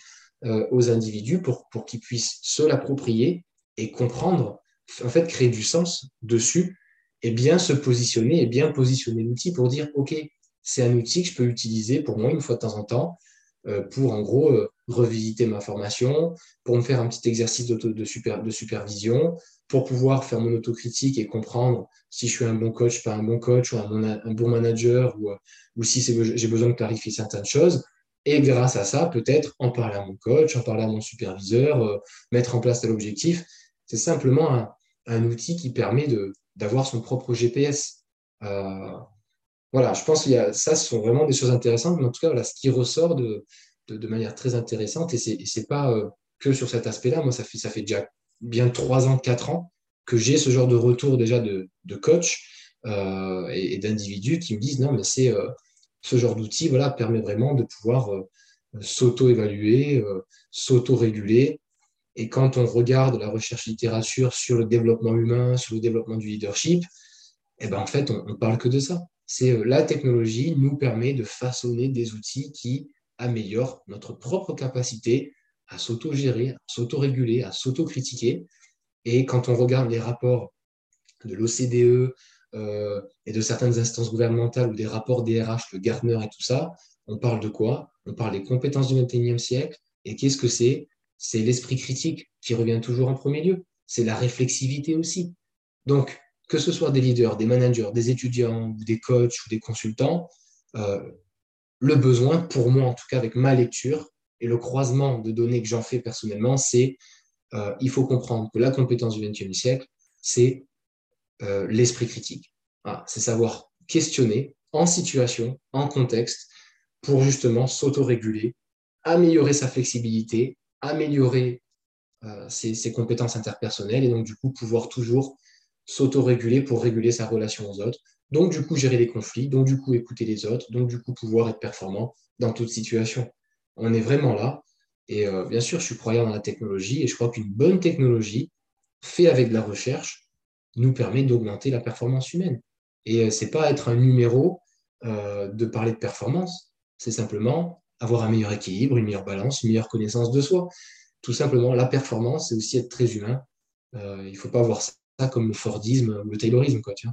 euh, aux individus pour, pour qu'ils puissent se l'approprier et comprendre, en fait, créer du sens dessus et bien se positionner et bien positionner l'outil pour dire, OK, c'est un outil que je peux utiliser pour moi une fois de temps en temps euh, pour en gros euh, revisiter ma formation, pour me faire un petit exercice de, super, de supervision, pour pouvoir faire mon autocritique et comprendre si je suis un bon coach, pas un bon coach, ou un, un bon manager, ou, ou si j'ai besoin de clarifier certaines choses. Et grâce à ça, peut-être en parler à mon coach, en parler à mon superviseur, euh, mettre en place tel objectif. C'est simplement un, outil qui permet d'avoir son propre GPS. Euh, voilà, je pense que ça, ce sont vraiment des choses intéressantes, mais en tout cas, voilà, ce qui ressort de, de, manière très intéressante, et ce n'est pas euh, que sur cet aspect-là, moi, ça fait, ça fait déjà bien trois ans, quatre ans que j'ai ce genre de retour déjà de, de coach et d'individus qui me disent non, mais c'est ce genre d'outil voilà, permet vraiment de pouvoir euh, s'auto-évaluer, euh, s'auto-réguler. Et quand on regarde la recherche littérature sur le développement humain, sur le développement du leadership, eh ben en fait, on ne parle que de ça. C'est euh, la technologie nous permet de façonner des outils qui améliorent notre propre capacité à s'auto-gérer, à s'auto-réguler, à s'auto-critiquer. Et quand on regarde les rapports de l'OCDE, euh, et de certaines instances gouvernementales ou des rapports DRH, le Gartner et tout ça, on parle de quoi? On parle des compétences du 21e siècle. Et qu'est-ce que c'est? C'est l'esprit critique qui revient toujours en premier lieu. C'est la réflexivité aussi. Donc, que ce soit des leaders, des managers, des étudiants, des coachs ou des consultants, euh, le besoin, pour moi en tout cas avec ma lecture et le croisement de données que j'en fais personnellement, c'est euh, il faut comprendre que la compétence du 20e siècle, c'est euh, l'esprit critique. c'est savoir questionner en situation, en contexte, pour justement s'autoréguler, améliorer sa flexibilité, améliorer euh, ses, compétences interpersonnelles et donc du coup pouvoir toujours s'autoréguler pour réguler sa relation aux autres. Donc du coup gérer les conflits, donc du coup écouter les autres, donc du coup pouvoir être performant dans toute situation. On est vraiment là. Et euh, bien sûr, je suis croyant dans la technologie et je crois qu'une bonne technologie, faite avec de la recherche, nous permet d'augmenter la performance humaine. Et euh, c'est pas être un numéro de parler de performance, c'est simplement avoir un meilleur équilibre, une meilleure balance, une meilleure connaissance de soi. Tout simplement, la performance, c'est aussi être très humain. Euh, il ne faut pas voir ça comme le Fordisme ou le Taylorisme. Quoi, tu.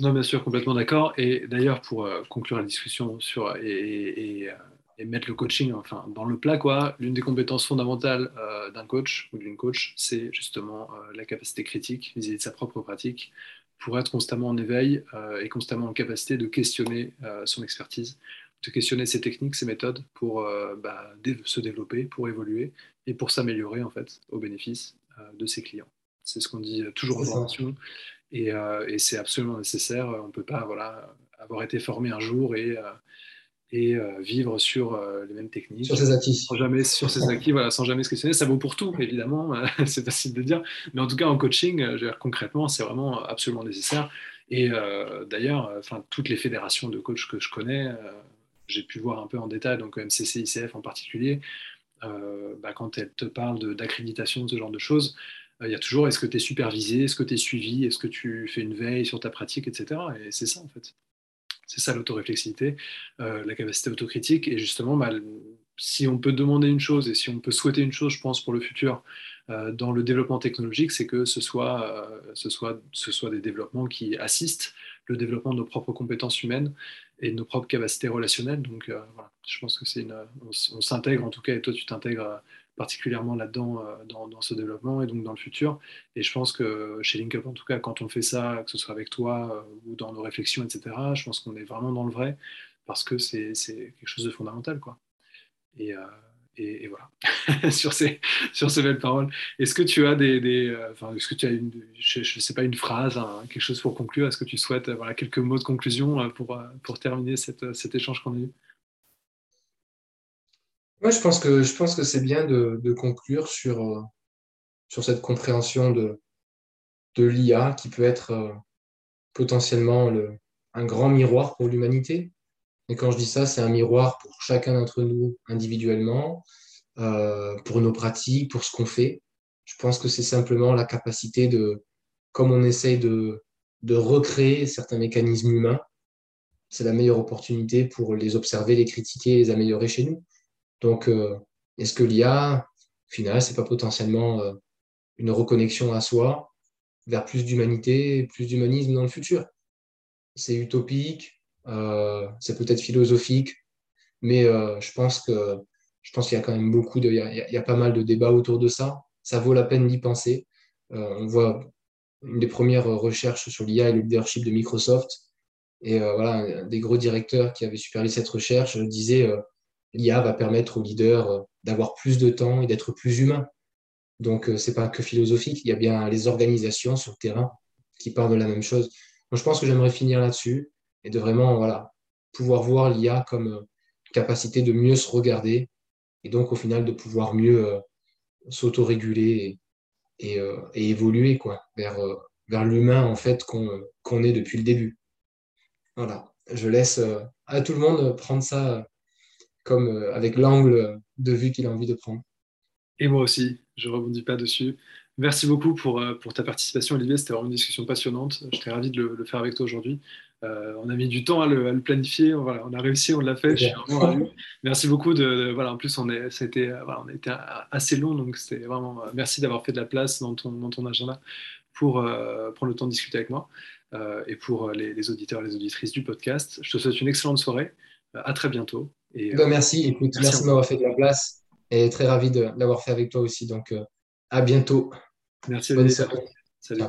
Non, bien sûr, complètement d'accord. Et d'ailleurs, pour euh, conclure la discussion sur, et, euh, et, mettre le coaching enfin, dans le plat, quoi, l'une des compétences fondamentales d'un coach ou d'une coach, c'est justement la capacité critique vis-à-vis de sa propre pratique pour être constamment en éveil et constamment en capacité de questionner son expertise de questionner ses techniques, ses méthodes pour euh, bah, se développer, pour évoluer et pour s'améliorer en fait au bénéfice euh, de ses clients. C'est ce qu'on dit toujours en formation et, euh, et c'est absolument nécessaire. On ne peut pas voilà, avoir été formé un jour et, et vivre sur les mêmes techniques. Sur ses acquis. Sans jamais, sur ses acquis, voilà, sans jamais se questionner. Ça vaut pour tout, évidemment, c'est facile de dire. Mais en tout cas, en coaching, concrètement, c'est vraiment absolument nécessaire. Et d'ailleurs, enfin, toutes les fédérations de coachs que je connais, j'ai pu voir un peu en détail, donc MCC, ICF en particulier, euh, bah, quand elle te parle d'accréditation, de, ce genre de choses, euh, il y a toujours est-ce que tu es supervisé, est-ce que tu es suivi, est-ce que tu fais une veille sur ta pratique, etc. Et c'est ça en fait. C'est ça l'autoréflexivité, euh, la capacité autocritique. Et justement, bah, si on peut demander une chose et si on peut souhaiter une chose, je pense, pour le futur dans le développement technologique, c'est que ce soit, ce, soit, ce soit des développements qui assistent le développement de nos propres compétences humaines et de nos propres capacités relationnelles. Donc euh, je pense que c'est une, on, s'intègre en tout cas, et toi tu t'intègres euh, particulièrement là-dedans euh, dans, ce développement et donc dans le futur. Et je pense que chez LinkUp, en tout cas, quand on fait ça, que ce soit avec toi ou dans nos réflexions, etc., je pense qu'on est vraiment dans le vrai parce que c'est quelque chose de fondamental. Quoi. Et, et, voilà, sur, ces, sur ces belles paroles. Est-ce que tu as des, euh, enfin, est-ce que tu as une, je sais pas, une phrase, quelque chose pour conclure? Est-ce que tu souhaites euh, quelques mots de conclusion euh, pour, pour terminer cette, cet échange qu'on a eu? Moi, je pense que, je pense que c'est bien de, de, conclure sur, sur cette compréhension de, de l'IA qui peut être potentiellement le, un grand miroir pour l'humanité. Et quand je dis ça, c'est un miroir pour chacun d'entre nous individuellement, euh, pour nos pratiques, pour ce qu'on fait. Je pense que c'est simplement la capacité de, comme on essaye de, de recréer certains mécanismes humains, c'est la meilleure opportunité pour les observer, les critiquer, les améliorer chez nous. Donc, euh, est-ce que l'IA, au final, c'est pas potentiellement euh, une reconnexion à soi vers plus d'humanité, plus d'humanisme dans le futur? C'est utopique, euh, c'est peut-être philosophique, mais je pense que je pense qu'il y a quand même beaucoup de, il y, a, pas mal de débats autour de ça. Ça vaut la peine d'y penser. On voit une des premières recherches sur l'IA et le leadership de Microsoft. Et voilà, un des gros directeurs qui avait supervisé cette recherche disait l'IA va permettre aux leaders d'avoir plus de temps et d'être plus humains. Donc, c'est pas que philosophique, il y a bien les organisations sur le terrain qui parlent de la même chose. Donc, je pense que j'aimerais finir là-dessus et de vraiment voilà, pouvoir voir l'IA comme euh, capacité de mieux se regarder et donc au final de pouvoir mieux euh, s'autoréguler et, euh, évoluer quoi, vers, vers l'humain en fait qu'on est depuis le début. Voilà, je laisse à tout le monde prendre ça comme avec l'angle de vue qu'il a envie de prendre. Et moi aussi, je ne rebondis pas dessus. Merci beaucoup pour, pour ta participation, Olivier. C'était vraiment une discussion passionnante. J'étais ravi de le, le faire avec toi aujourd'hui. Euh, on a mis du temps à le, planifier. Voilà, on a réussi, on l'a fait. merci beaucoup. De, voilà, en plus, on, est, ça a été, euh, voilà, on a été assez long, donc c'était vraiment. Euh, merci d'avoir fait de la place dans ton, dans ton agenda pour prendre le temps de discuter avec moi et pour les, auditeurs et les auditrices du podcast. Je te souhaite une excellente soirée. à très bientôt. Et, bah, merci. Écoute, merci, de m'avoir fait de la place et très ravi de l'avoir fait avec toi aussi. Donc, à bientôt. Merci. Bonne soirée. Salut.